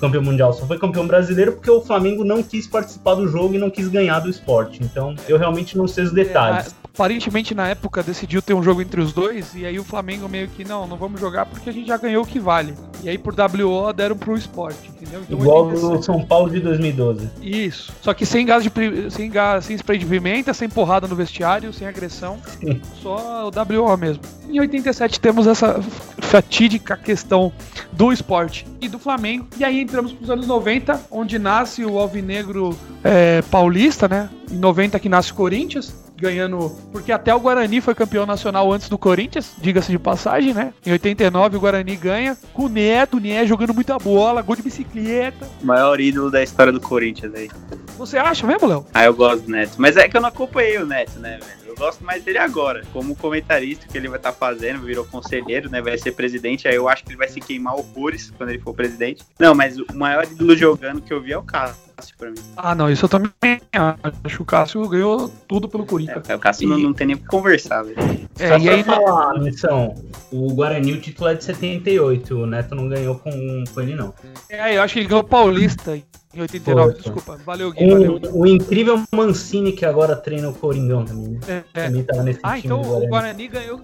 campeão mundial, só foi campeão brasileiro porque o Flamengo não quis participar do jogo e não quis ganhar do esporte. Então, eu realmente não sei os detalhes. Aparentemente na época decidiu ter um jogo entre os dois e aí o Flamengo meio que não, não vamos jogar porque a gente já ganhou o que vale. E aí por WO deram pro esporte, entendeu? Então, Igual o São Paulo de 2012. Isso. Só que sem gás de sem gás, sem spray de pimenta, sem porrada no vestiário, sem agressão, Sim. só o WO mesmo. Em 87 temos essa fatídica questão do esporte e do Flamengo. E aí entramos para os anos 90, onde nasce o Alvinegro é, Paulista, né? Em 90 que nasce o Corinthians ganhando. Porque até o Guarani foi campeão nacional antes do Corinthians, diga-se de passagem, né? Em 89 o Guarani ganha, com o Neto, o Neto jogando muita bola, gol de bicicleta. Maior ídolo da história do Corinthians aí. Você acha mesmo, Léo? Ah, eu gosto do Neto. Mas é que eu não acompanhei o Neto, né, velho? Eu gosto mais dele agora. Como comentarista que ele vai estar tá fazendo, virou conselheiro, né? Vai ser presidente. Aí eu acho que ele vai se queimar horrores quando ele for presidente. Não, mas o maior ídolo jogando que eu vi é o Cássio pra mim. Ah, não, isso eu também acho que o Cássio ganhou tudo pelo Corinthians. É, o Cássio e... não, não, tem nem o que conversar, velho. É, Só e aí falar, missão, o Guarani o título é de 78, o Neto não ganhou com, com ele, não. É, eu acho que ele ganhou Paulista em 89, Pô, desculpa. Valeu, Gui. valeu, Gui. O incrível Mancini, que agora treina o Coringão também. Né? É, é. Também tava nesse ah, então o Guarani ganhou,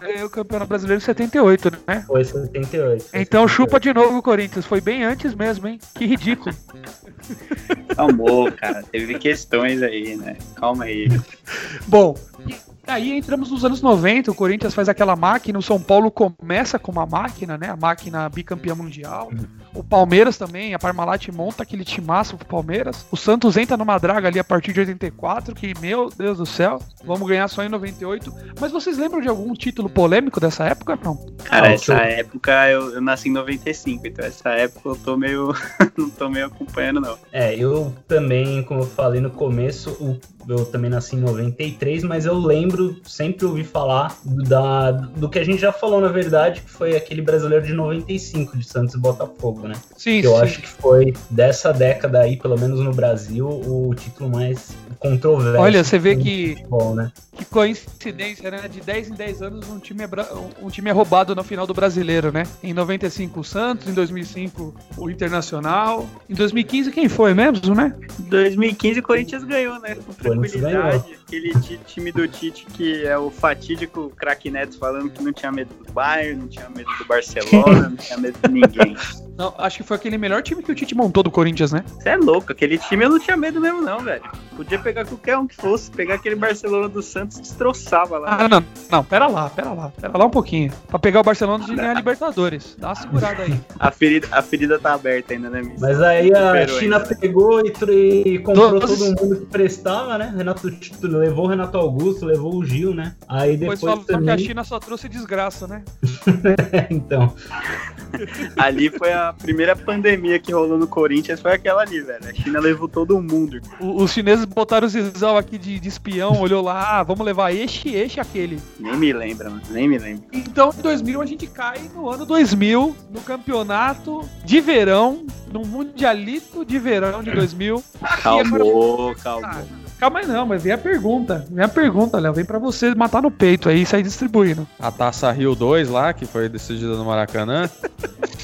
ganhou o Campeonato Brasileiro em 78, né? Foi 78. Foi então 78. chupa de novo o Corinthians. Foi bem antes mesmo, hein? Que ridículo. Calmou, cara. Teve questões aí, né? Calma aí. Bom, Aí entramos nos anos 90, o Corinthians faz aquela máquina, o São Paulo começa com uma máquina, né? A máquina bicampeã mundial. O Palmeiras também, a Parmalat monta aquele timaço pro Palmeiras. O Santos entra numa draga ali a partir de 84, que, meu Deus do céu, vamos ganhar só em 98. Mas vocês lembram de algum título polêmico dessa época? Não. Cara, ah, essa eu... época eu, eu, nasci em 95, então essa época eu tô meio. não tô meio acompanhando, não. É, eu também, como eu falei no começo, o eu também nasci em 93, mas eu lembro, sempre ouvi falar da, do que a gente já falou, na verdade, que foi aquele brasileiro de 95, de Santos e Botafogo, né? Sim, que Eu acho que foi dessa década aí, pelo menos no Brasil, o título mais controverso. Olha, você vê que, futebol, né? que coincidência, né? De 10 em 10 anos um time, é, um time é roubado no final do brasileiro, né? Em 95 o Santos, em 2005 o Internacional. Em 2015 quem foi mesmo, né? 2015 o Corinthians ganhou, né? Com tranquilidade. Aquele time do Tite que é o fatídico craque Neto falando que não tinha medo do Bayern, não tinha medo do Barcelona, não tinha medo de ninguém. Não, acho que foi aquele melhor time que o Tite montou do Corinthians, né? Você é louco, aquele time eu não tinha medo mesmo, não, velho. Podia pegar qualquer um que fosse, pegar aquele Barcelona do Santos e destroçava lá. Ah, não, não, pera lá, pera lá, pera lá um pouquinho. Pra pegar o Barcelona de ganhar a Libertadores. Dá uma segurada aí. a, ferida, a ferida tá aberta ainda, né, Mas aí a China ainda. pegou e, e comprou Doze. todo mundo que prestava, né? Renato levou o Renato Augusto, levou o Gil, né? Aí depois. Depois falou também... que a China só trouxe desgraça, né? então. ali foi a primeira pandemia que rolou no Corinthians, foi aquela ali, velho. A China levou todo mundo. O, os chineses botaram o Zizal aqui de, de espião, olhou lá, ah, vamos levar este, este aquele. Nem me lembra, mano. Nem me lembra. Então, em 2000, a gente cai no ano 2000, no campeonato de verão, no Mundialito de verão de 2000. Calmou, calmou. Calma aí não, mas vem a pergunta. Vem a pergunta, Léo. Vem pra você matar no peito aí e sair distribuindo. A Taça Rio 2 lá, que foi decidida no Maracanã.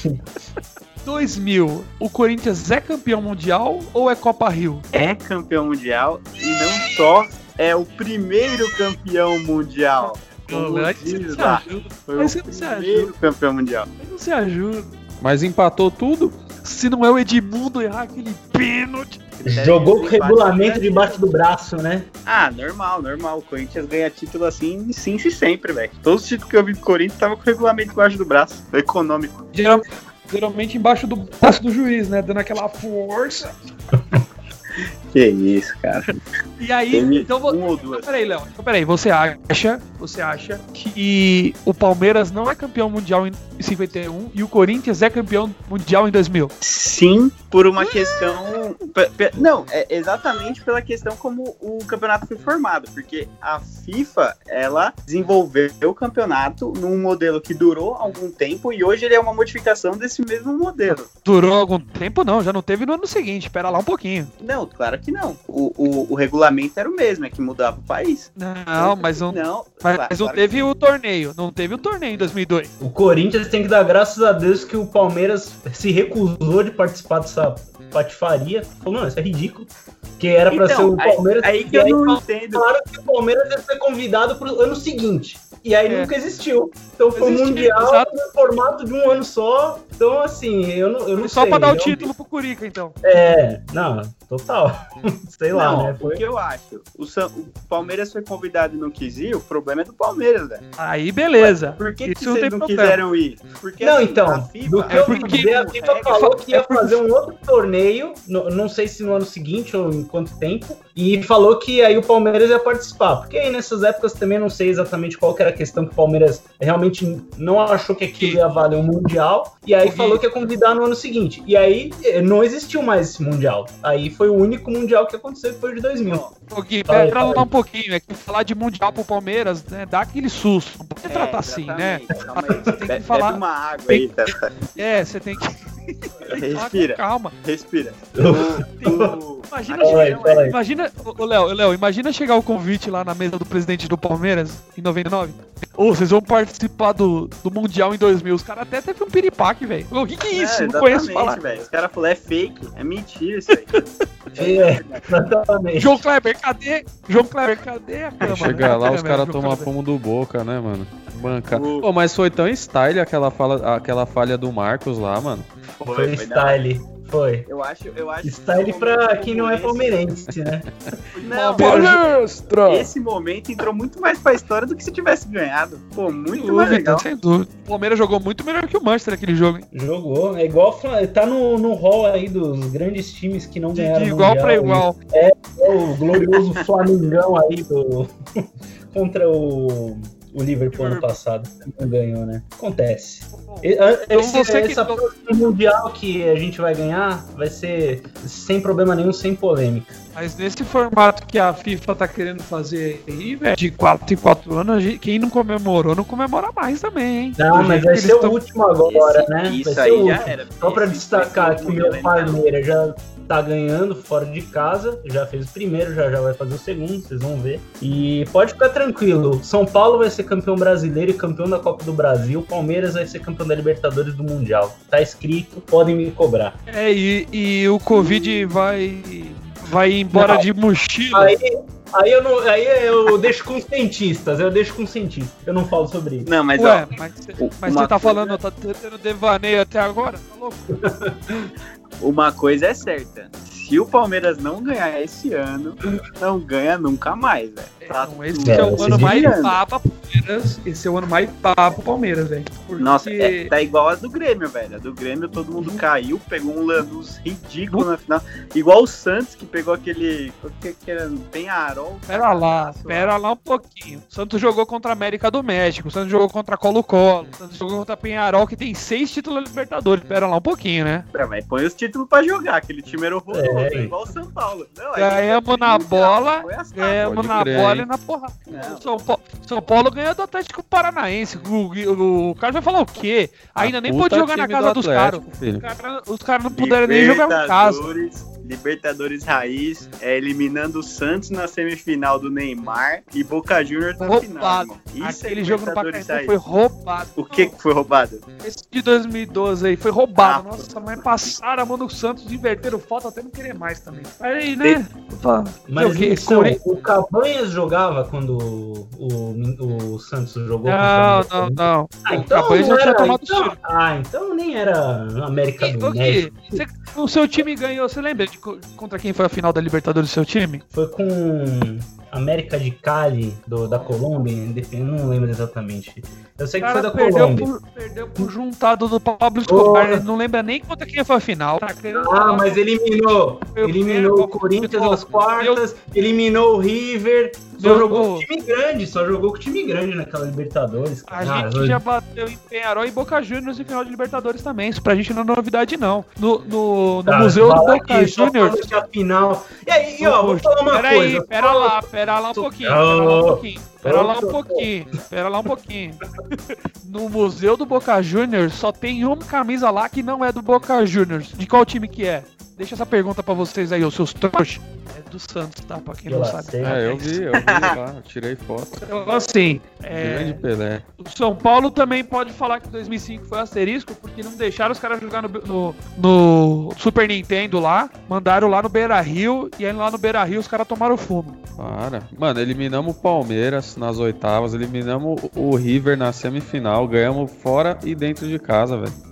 2000, o Corinthians é campeão mundial ou é Copa Rio? É campeão mundial e não só é o primeiro campeão mundial. Como Léo, diz se lá, ajuda. Foi o primeiro ajuda. campeão mundial. Não se ajuda. Mas empatou tudo? Se não é o Edmundo errar aquele pênalti. Jogou com o regulamento debaixo do braço, né? Ah, normal, normal. O Corinthians ganha título assim, sim, e sempre, velho. Todos os títulos que eu vi do Corinthians tava com o regulamento debaixo do braço. Econômico. Geral- geralmente embaixo do braço do juiz, né? Dando aquela força. Que isso, cara. E aí, Teve então vou. um ou Então, duas. peraí, Léo. Então, peraí, você acha, você acha que o Palmeiras não é campeão mundial em 51 e o Corinthians é campeão mundial em 2000? Sim, por uma questão. Não, é exatamente pela questão como o campeonato foi formado, porque a FIFA ela desenvolveu o campeonato num modelo que durou algum tempo e hoje ele é uma modificação desse mesmo modelo. Durou algum tempo? Não, já não teve no ano seguinte. Espera lá um pouquinho. Não, claro que não. O, o, o regulamento era o mesmo, é que mudava o país. Não, mas não, Não, mas, claro, mas não claro teve o torneio. Não teve o torneio em 2002. O Corinthians tem que dar graças a Deus que o Palmeiras se recusou de participar dessa patifaria. Falou, não, isso é ridículo. Que era pra Então, ser o aí- Palmeiras. Aí que e eu aí não entendo. falaram que o Palmeiras ia ser convidado pro ano seguinte. E aí É. nunca existiu. Então foi um Existiu, mundial exato. no formato de um ano só. Então, assim, eu não, eu não Só sei. pra dar o eu- título pro Curica, então. É, não, total. sei lá, não, né? o Foi. que eu acho? O, Sam- o Palmeiras foi convidado e não quis ir, o problema é do Palmeiras, velho. Aí, beleza. Por que, que vocês não problema. quiseram ir? Porque Não, assim, então, a FIFA, do que é eu porque- a FIFA regra- falou que ia é porque- fazer um outro torneio, no- não sei se no ano seguinte ou em quanto tempo, e falou que aí o Palmeiras ia participar. Porque aí nessas épocas também não sei exatamente qual que era a questão que o Palmeiras realmente não achou que aquilo ia valer um Mundial, e aí falou que ia convidar no ano seguinte. E aí eh, não existiu mais esse Mundial. Aí foi o único Mundial que aconteceu, que foi o de 2000. Ô, Gui, aí, pera lá aí. um pouquinho. É que falar de Mundial pro Palmeiras, né? Dá aquele susto. Não pode É, tratar assim, né? exatamente, Calma aí. Você tem que falar- Bebe uma água aí, tá. É, você tem que. Respira, Calma. respira. O- o- Imagina, a Fala aí, é- imagina, ô ô, Léo, Léo, imagina chegar o convite lá na mesa do presidente do Palmeiras em 99. Ô, vocês vão participar do, do Mundial em 2000. Os caras até teve um piripaque, velho. O que, que é isso? É, não conheço falar. velho. Os caras falaram, é fake, é mentira isso aí. É, exatamente. João Kleber, cadê? João Kleber, cadê a câmera? Chegar lá, os caras tomam fumo do boca, né, mano? Bancar. O- Pô, mas foi tão style aquela, fala, aquela falha do Marcos lá, mano. Foi foi style. Foi. Eu acho, eu acho. Style que pra quem não é palmeirense, né? Não, Palestra! esse momento entrou muito mais pra história do que se tivesse ganhado. Pô, muito Sem mais dúvida, legal. sem dúvida. O Palmeiras jogou muito melhor que o Manchester naquele jogo, hein? Jogou. É igual. Tá no, no hall aí dos grandes times que não De, ganharam. de igual Mundial, pra igual. É o glorioso Flamengão aí do. contra o. O Liverpool ano passado. Não ganhou, né? Acontece. Então Esse, você que- essa próxima mundial que a gente vai ganhar vai ser sem problema nenhum, sem polêmica. Mas nesse formato que a FIFA tá querendo fazer aí, velho, de 4 em 4 anos, gente- quem não comemorou, não comemora mais também, hein? Não, mas vai que ser o tão- último agora, Esse- né? Vai Isso ser aí o já último. era. Só pra Esse- destacar esse que o modelo meu não. Palmeiras já tá ganhando fora de casa, já fez o primeiro, já, já vai fazer o segundo, vocês vão ver. E pode ficar tranquilo, São Paulo vai ser campeão brasileiro e campeão da Copa do Brasil, Palmeiras vai ser campeão da Libertadores do Mundial. Tá escrito, podem me cobrar. É, e, e o Covid vai, vai embora Não. de mochila. Aí, aí, eu não, aí eu deixo com os cientistas, eu deixo com os cientistas, eu não falo sobre isso. Não, mas Ué, ó, mas, mas uma você tá falando, tá tendo devaneio até agora? Tá louco? uma coisa é certa. Se o Palmeiras não ganhar esse ano, não ganha nunca mais, velho. Tá Não, esse é, É, o ano mais desviando. Palmeiras. Esse é o ano mais papa pro Palmeiras, velho. Porque- Nossa, é, tá igual a do Grêmio, velho. A do Grêmio todo mundo caiu, pegou um Lanús ridículo na final. Igual o Santos, que pegou aquele. O que, que era? Penharol. Pera lá, pera lá um pouquinho. O Santos jogou contra a América do México, o Santos jogou contra Colo-Colo, o Santos jogou contra a Penharol, que tem seis títulos da Libertadores. Pera lá um pouquinho, né? É, mas põe os títulos pra jogar. Aquele time era horroroso. É. É, igual o São Paulo. Não, Ganhamos na mundial, bola, assado. ganhamos na bola e na porrada. São, Paulo, São Paulo ganhou do Atlético Paranaense. O, o, o cara vai falar o quê? Ainda nem Puta pôde jogar na casa do dos caras. Os caras os caras não puderam nem jogar um caso. Libertadores, Raiz, é, eliminando o Santos na semifinal do Neymar e Boca Juniors na final. Roubado. irmão. Isso é Aquele jogo no Libertadores Pacaembu Raiz. foi roubado. O que que foi roubado? Esse de 2012 aí foi roubado. Ah. Nossa, mas passaram a mão do Santos, inverteram falta até não querer mais também. Aí, né? Opa, Mas o quê? então, o Cabanhas jogava quando o, o, o Santos jogou Não, contra o não, não. Ah, O então Cabanhas não já tinha tomado então. Ah, então nem era América E, do o que? México. Você- o seu time ganhou, você lembra contra quem foi a final da Libertadores do seu time? Foi com América de Cali, do, da Colômbia, não lembro exatamente. Eu sei que foi da perdeu Colômbia. por, perdeu por juntado do Pablo Escobar. Ele não lembra nem contra quem foi a final. Tá Ah, mas eliminou. Eliminou o Corinthians nas quartas, eliminou o River. Só Meu- jogou com time grande, só jogou com time grande naquela Libertadores. A cara. gente já bateu em Penharol e Boca Juniors em final de Libertadores também. Isso pra gente não é novidade, não. No, no, no Cara, Museu do Boca Juniors. que final. E aí, ó, vou falar uma pera coisa. aí, pera lá, pera lá um pouquinho, pera lá um pouquinho, pera lá um pouquinho, pera lá um pouquinho. No Museu do Boca Juniors só tem uma camisa lá que não é do Boca Juniors. De qual time que é? Deixa essa pergunta pra vocês aí, os seus trouxas. É do Santos, tá? Pra quem não sabe. É, eu vi, eu vi lá, eu tirei foto. Então, assim, Grande é, Pelé. o São Paulo também pode falar que 2005 foi asterisco, porque não deixaram os caras jogar no, no- no Super Nintendo lá, mandaram lá no Beira Rio, e aí lá no Beira Rio os caras tomaram fumo. Para. Mano, eliminamos o Palmeiras nas oitavas, eliminamos o River na semifinal, ganhamos fora e dentro de casa, velho.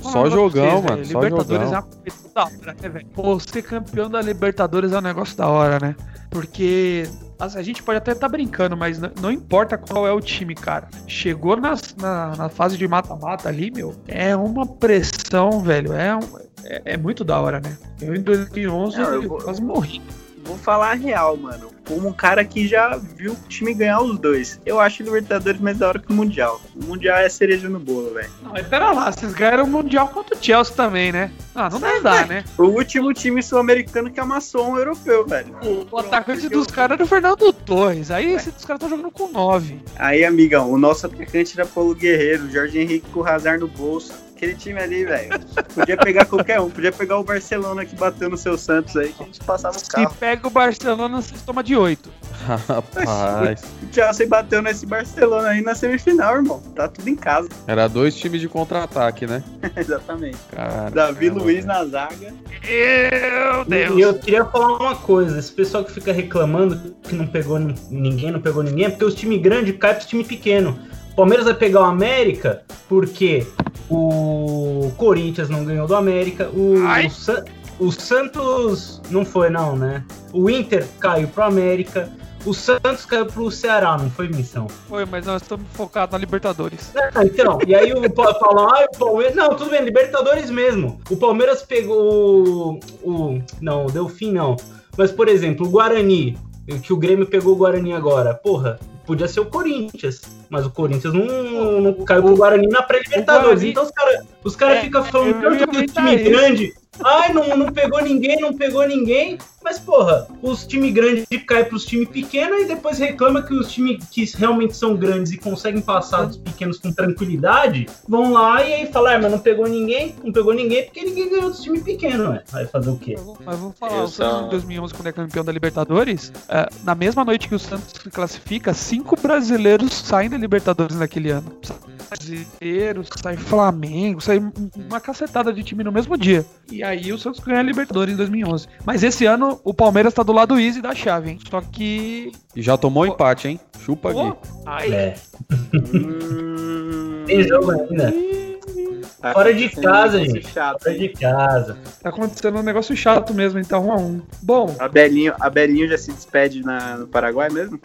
Só jogão, mano, só Libertadores jogão. é uma coisa da hora, né, velho? Pô, ser campeão da Libertadores é um negócio da hora, né? Porque a gente pode até estar brincando, mas não importa qual é o time, cara. Chegou nas- na, na fase de mata-mata ali, meu, é uma pressão, velho. É, um- é, é muito da hora, né? Eu em 2011 Não, eu eu quase morri. Vou falar a real, mano. Como um cara que já viu o time ganhar os dois. Eu acho o Libertadores mais da hora que o Mundial. O Mundial é cereja no bolo, velho. Não, mas pera lá, vocês ganharam o Mundial contra o Chelsea também, né? Ah, não dá, dá, né? O último time sul-americano que amassou um europeu, velho. O atacante dos caras era o Fernando Torres. Aí esses caras estão jogando com 9. Aí, amigão, o nosso atacante era Paulo Guerreiro, o Jorge Henrique com o Hazard no bolso. Aquele time ali, velho. Podia pegar qualquer um. Podia pegar o Barcelona que bateu no seu Santos aí, que a gente passava o Se carro. pega o Barcelona, vocês tomam de 8. Rapaz. O Chelsea bateu nesse Barcelona aí na semifinal, irmão. Tá tudo em casa. Era dois times de contra-ataque, né? Exatamente. Cara, Davi caramba, Luiz velho. na zaga. Meu Deus. E eu queria falar uma coisa, esse pessoal que fica reclamando que não pegou nin- ninguém, não pegou ninguém, é porque os times grandes caem pros times pequenos. O Palmeiras vai pegar o América porque o Corinthians não ganhou do América, o, o, San- o Santos não foi não, né? O Inter caiu pro América, o Santos caiu pro Ceará, não foi missão. Foi, mas nós estamos focados na Libertadores. Ah, então, e aí o falam, ah, o Palmeiras. Não, tudo bem, Libertadores mesmo. O Palmeiras pegou o. o não, o Delfim não. Mas, por exemplo, o Guarani, que o Grêmio pegou o Guarani agora. Porra, podia ser o Corinthians. Mas o Corinthians não, não caiu pro Guarani na pré-Libertadores. Então os caras os cara É, ficam falando eu ia tanto do comentar time isso. grande. Ai, não, não pegou ninguém, não pegou ninguém. Mas, porra, os times grandes caem pros times pequenos e depois reclama que os times que realmente são grandes e conseguem passar dos pequenos com tranquilidade vão lá e aí falam, ah, mas não pegou ninguém, não pegou ninguém porque ninguém ganhou dos times pequenos, ué. Vai fazer o quê? Mas vamos falar, Eu o Santos só- em 2011, quando é campeão da Libertadores, é, na mesma noite que o Santos se classifica, cinco brasileiros saem da Libertadores naquele ano. Sai Brasileiro, sai Flamengo, sai um- uma cacetada de time no mesmo dia. E aí o Santos ganha a Libertadores em 2011. Mas esse ano o Palmeiras tá do lado easy da chave, hein? Só que... E já tomou empate, hein? Chupa Pô, aqui. ai, É, Hum, tem jogo ainda. Tá Fora de um casa, gente. chato Fora aí. de casa. tá acontecendo um negócio chato mesmo, então um a um. Bom, A Belinho, a Belinho já se despede na, no Paraguai mesmo?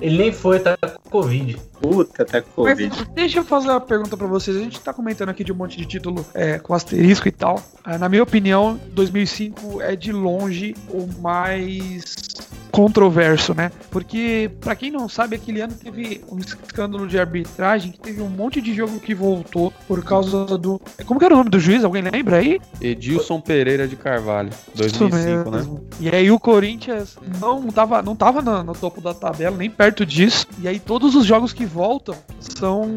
Ele nem foi, tá com Covid. Puta, tá com Mas Covid. deixa eu fazer uma pergunta pra vocês. A gente tá comentando aqui de um monte de título é, com asterisco e tal. Ah, na minha opinião, 2005 é de longe o mais controverso, né? Porque, pra quem não sabe, aquele ano teve um escândalo de arbitragem que teve um monte de jogo que voltou por causa do. Como que era o nome do juiz? Alguém lembra aí? Edilson Pereira de Carvalho, 2005, né? E aí o Corinthians não tava, não tava no, no topo da tabela, nem perto disso. E aí todos os jogos que voltam são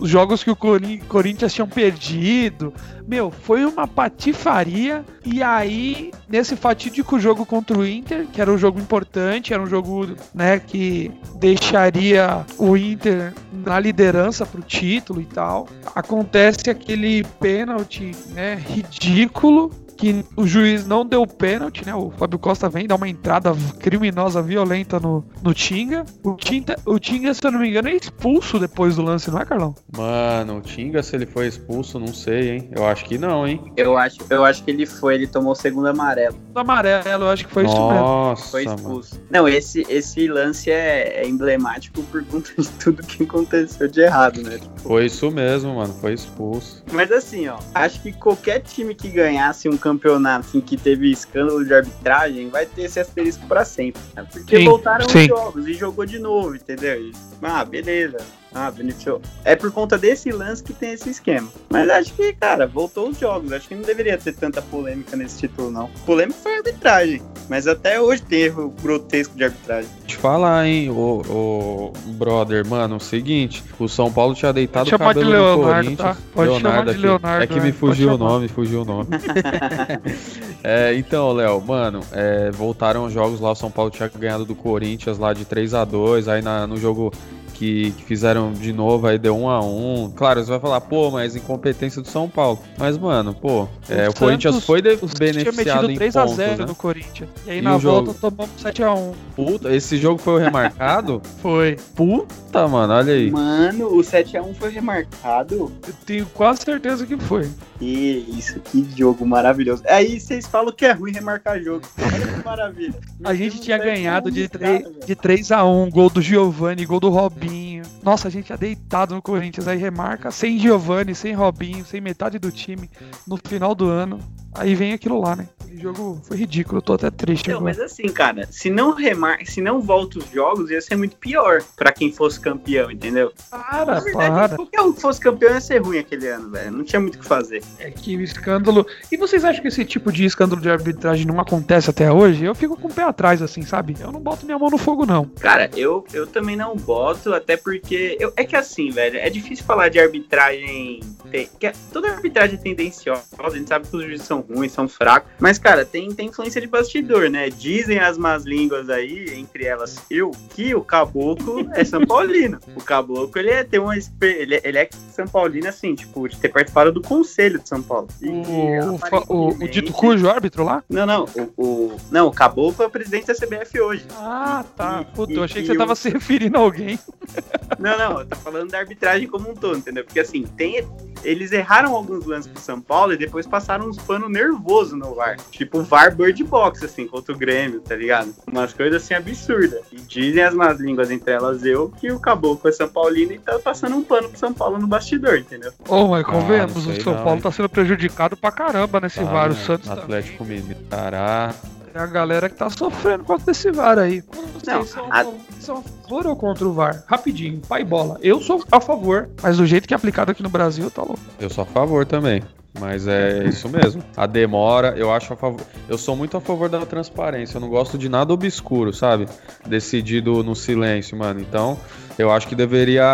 os jogos que o Corinthians tinham perdido. Meu, foi uma patifaria. E aí, nesse fatídico jogo contra o Inter, que era um jogo importante, era um jogo né, que deixaria o Inter na liderança pro título e tal, acontece aquele pênalti né, ridículo que o juiz não deu pênalti, né? O Fábio Costa vem dar uma entrada criminosa, violenta no, no Tinga. O Tinga, o Tinga, se eu não me engano, é expulso depois do lance, não é, Carlão? Mano, o Tinga, se ele foi expulso, não sei, hein? Eu acho que não, hein? Eu acho, eu acho que ele foi, ele tomou o segundo amarelo. O amarelo, eu acho que foi Nossa, isso mesmo. Nossa, Foi expulso. Não, esse, esse lance é, é emblemático por conta de tudo que aconteceu de errado, né? Foi isso mesmo, mano. Foi expulso. Mas assim, ó, acho que qualquer time que ganhasse um campeonato assim, que teve escândalo de arbitragem vai ter esse asterisco pra sempre. Né? Porque Sim, voltaram sim. os jogos e jogou de novo, entendeu? E, ah, beleza. Ah, beneficiou. É por conta desse lance que tem esse esquema. Mas acho que, cara, voltou os jogos. Acho que não deveria ter tanta polêmica nesse título, não. Polêmica foi a arbitragem. Mas até hoje tem erro grotesco de arbitragem. Te falar, hein, o, brother, mano, o seguinte, o São Paulo tinha deitado Pode o chamar de cabelo no Leonardo, Corinthians. tá? Pode chamar de aqui. Leonardo, É que me né? fugiu o nome, fugiu o nome. É, então, Léo, mano, é, voltaram os jogos lá, o São Paulo tinha ganhado do Corinthians lá de 3 a 2 aí na- no jogo que, que fizeram de novo, aí deu 1 a 1 Claro, você vai falar, pô, mas incompetência do São Paulo. Mas, mano, pô, é, o, O Corinthians foi de- O Santos tinha beneficiado metido em 3x0 pontos, né? no Corinthians. E aí E na o jogo? volta tomamos 7x1. Puta, esse jogo foi o remarcado? Foi. Puta, mano, olha aí. Mano, o 7x1 foi remarcado. Eu tenho quase certeza que foi. Que isso, que jogo maravilhoso. Aí vocês falam que é ruim remarcar jogo. Olha que maravilha. A gente tinha ganhado de, três 3, de 3 a 1 gol do Giovani, gol do Robinho. Nossa, a gente tinha deitado no Corinthians. Aí remarca sem Giovani, sem Robinho, sem metade do time no final do ano. Aí vem aquilo lá, né? O jogo foi ridículo, eu tô até triste Não, agora. mas assim, cara, se não remar, se não volta os jogos, ia ser muito pior pra quem fosse campeão, entendeu? Para, Na verdade, para. qualquer um que fosse campeão ia ser ruim aquele ano, velho. Não tinha muito o que fazer. É que o escândalo. E vocês acham que esse tipo de escândalo de arbitragem não acontece até hoje? Eu fico com o pé atrás, assim, sabe? Eu não boto minha mão no fogo, não. Cara, eu, eu também não boto, até porque. eu- é que assim, velho, é difícil falar de arbitragem. te- que é- toda arbitragem é tendenciosa, a gente sabe que os juízes são ruins, são fracos. Mas, cara, tem, tem influência de bastidor, né? Dizem as más línguas aí, entre elas eu, que o caboclo é São Paulino. O caboclo, ele é, tem uma. Ele, é- ele é São Paulino, assim, tipo, de ter participado do conselho de São Paulo. E- O, o, o, dito cujo árbitro lá? Não, não, o, o- Não, o caboclo é o presidente da CBF hoje. Ah, tá. E- Puta, e- eu achei que você tava se referindo a alguém. Não, não, eu tô falando da arbitragem como um todo, entendeu? Porque assim, tem. Eles erraram alguns lances pro São Paulo e depois passaram uns pano nervoso no VAR. Tipo VAR Bird Box, assim, contra o Grêmio, tá ligado? Umas coisas assim absurdas. E dizem as más línguas, entre elas eu, que o Caboclo é São Paulino e tá passando um pano pro São Paulo no bastidor, entendeu? Ô, mas Ah, convenhamos, não o São não, Paulo hein? tá sendo prejudicado pra caramba nesse Tá, VAR. O né? Santos tá- Atlético Mineiro. Cará. É a galera que tá sofrendo com desse VAR aí. Vocês Não, são, a- são a favor ou contra o VAR? Rapidinho, pai bola. Eu sou a favor, mas do jeito que é aplicado aqui no Brasil, tá louco. Eu sou a favor também. Mas é isso mesmo. A demora, eu acho a favor. Eu sou muito a favor da transparência. Eu não gosto de nada obscuro, sabe? Decidido no silêncio, mano. Então, eu acho que deveria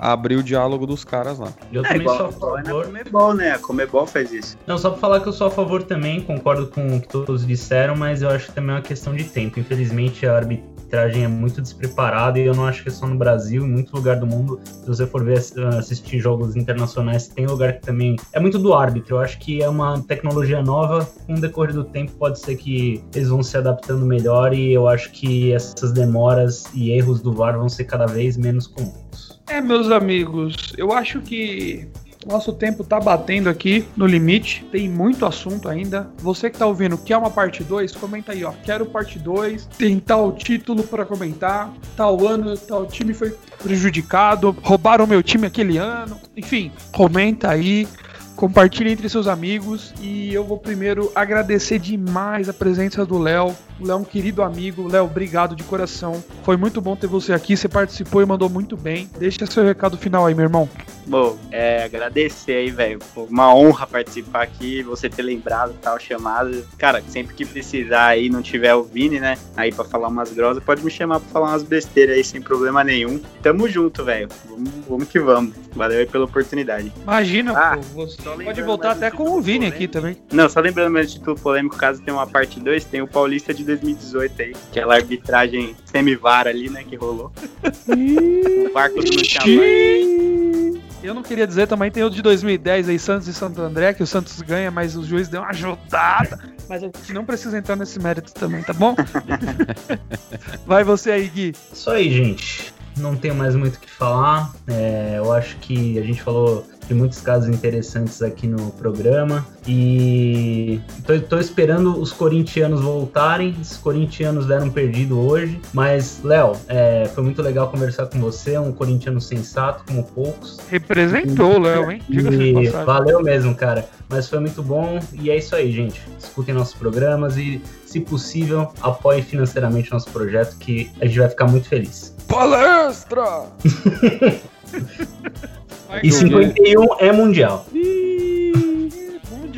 abrir o diálogo dos caras lá. Eu É também sou a igual é favor. Comebol, né? A Comebol faz isso. Não, só pra falar que eu sou a favor também, concordo com o que todos disseram, mas eu acho que também é uma questão de tempo. Infelizmente, a arbitragem é muito despreparada e eu não acho que é só no Brasil, em muito lugar do mundo. Se você for ver assistir jogos internacionais, tem lugar que também é muito do árbitro. Eu acho que é uma tecnologia nova. Com o decorrer do tempo, pode ser que eles vão se adaptando melhor e eu acho que essas demoras e erros do VAR vão ser cada vez menos comuns. É, meus amigos, eu acho que nosso tempo tá batendo aqui no limite. Tem muito assunto ainda. Você que tá ouvindo, quer uma parte 2? Comenta aí, ó. Quero parte 2. Tem tal título pra comentar. Tal ano, tal time foi prejudicado. Roubaram meu time aquele ano. Enfim, comenta aí. Compartilhe entre seus amigos e eu vou primeiro agradecer demais a presença do Léo. O Léo é um querido amigo. Léo, obrigado de coração. Foi muito bom ter você aqui. Você participou e mandou muito bem. Deixa seu recado final aí, meu irmão. Bom, é, agradecer aí, velho. Uma honra participar aqui, você ter lembrado tal chamado. Cara, sempre que precisar aí, não tiver o Vini, né? Aí pra falar umas grosas, pode me chamar pra falar umas besteiras aí sem problema nenhum. Tamo junto, velho. Vamos, que vamos. Valeu aí pela oportunidade. Imagina, Ah, pô, você só pode voltar mais até com o Vini polêmico. aqui também. Não, só lembrando meu título polêmico, caso tenha uma parte 2, tem o Paulista de 2018 aí. Aquela arbitragem semi-VAR ali, né, que rolou. o tinha VAR. Eu não queria dizer também, tem o de 2010 aí, Santos e Santo André, que o Santos ganha, mas o juiz deu uma ajudada. Mas a gente não precisa entrar nesse mérito também, tá bom? Vai você aí, Gui. Isso aí, gente. Não tenho mais muito o que falar. É, eu acho que a gente falou de muitos casos interessantes aqui no programa. E tô, tô esperando os corintianos voltarem. Os corintianos deram perdido hoje. Mas, Léo, é, foi muito legal conversar com você. Um corintiano sensato, como poucos. Representou o Léo, hein? E valeu mesmo, cara. Mas foi muito bom. E é isso aí, gente. Escutem nossos programas e, se possível, apoiem financeiramente nosso projeto, que a gente vai ficar muito feliz. Palestra! E Gui. 51 é mundial.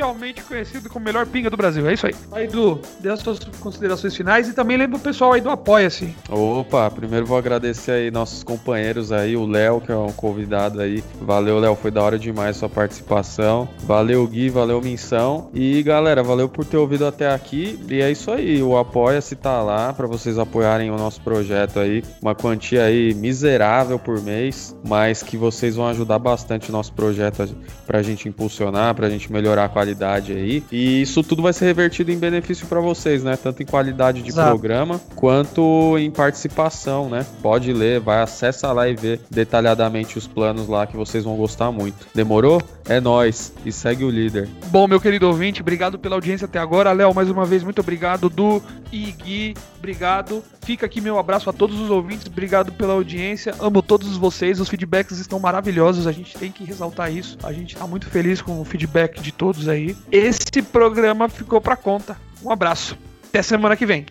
Mundialmente conhecido como o melhor pinga do Brasil. É isso aí. Aí, Edu, dê as suas considerações finais e também lembra o pessoal aí do Apoia-se. Opa, primeiro vou agradecer aí nossos companheiros aí, o Léo, que é um convidado aí. Valeu, Léo, foi da hora demais sua participação. Valeu, Gui, valeu, Minção. E galera, valeu por ter ouvido até aqui. E é isso aí, o Apoia-se tá lá pra vocês apoiarem o nosso projeto aí. Uma quantia aí miserável por mês, mas que vocês vão ajudar bastante o nosso projeto pra gente impulsionar, pra gente melhorar a qualidade aí. E isso tudo vai ser revertido em benefício pra vocês, né? Tanto em qualidade de Exato. programa quanto em participação, né? Pode ler, vai acessa lá e vê detalhadamente os planos lá que vocês vão gostar muito. Demorou? É nóis. E segue o líder. Bom, meu querido ouvinte, obrigado pela audiência até agora. Léo, mais uma vez, muito obrigado. Du e Gui, obrigado. Fica aqui meu abraço a todos os ouvintes, obrigado pela audiência. Amo todos vocês, os feedbacks estão maravilhosos, a gente tem que ressaltar isso. A gente tá muito feliz com o feedback de todos aí. Esse programa ficou pra conta. Um abraço. Até semana que vem.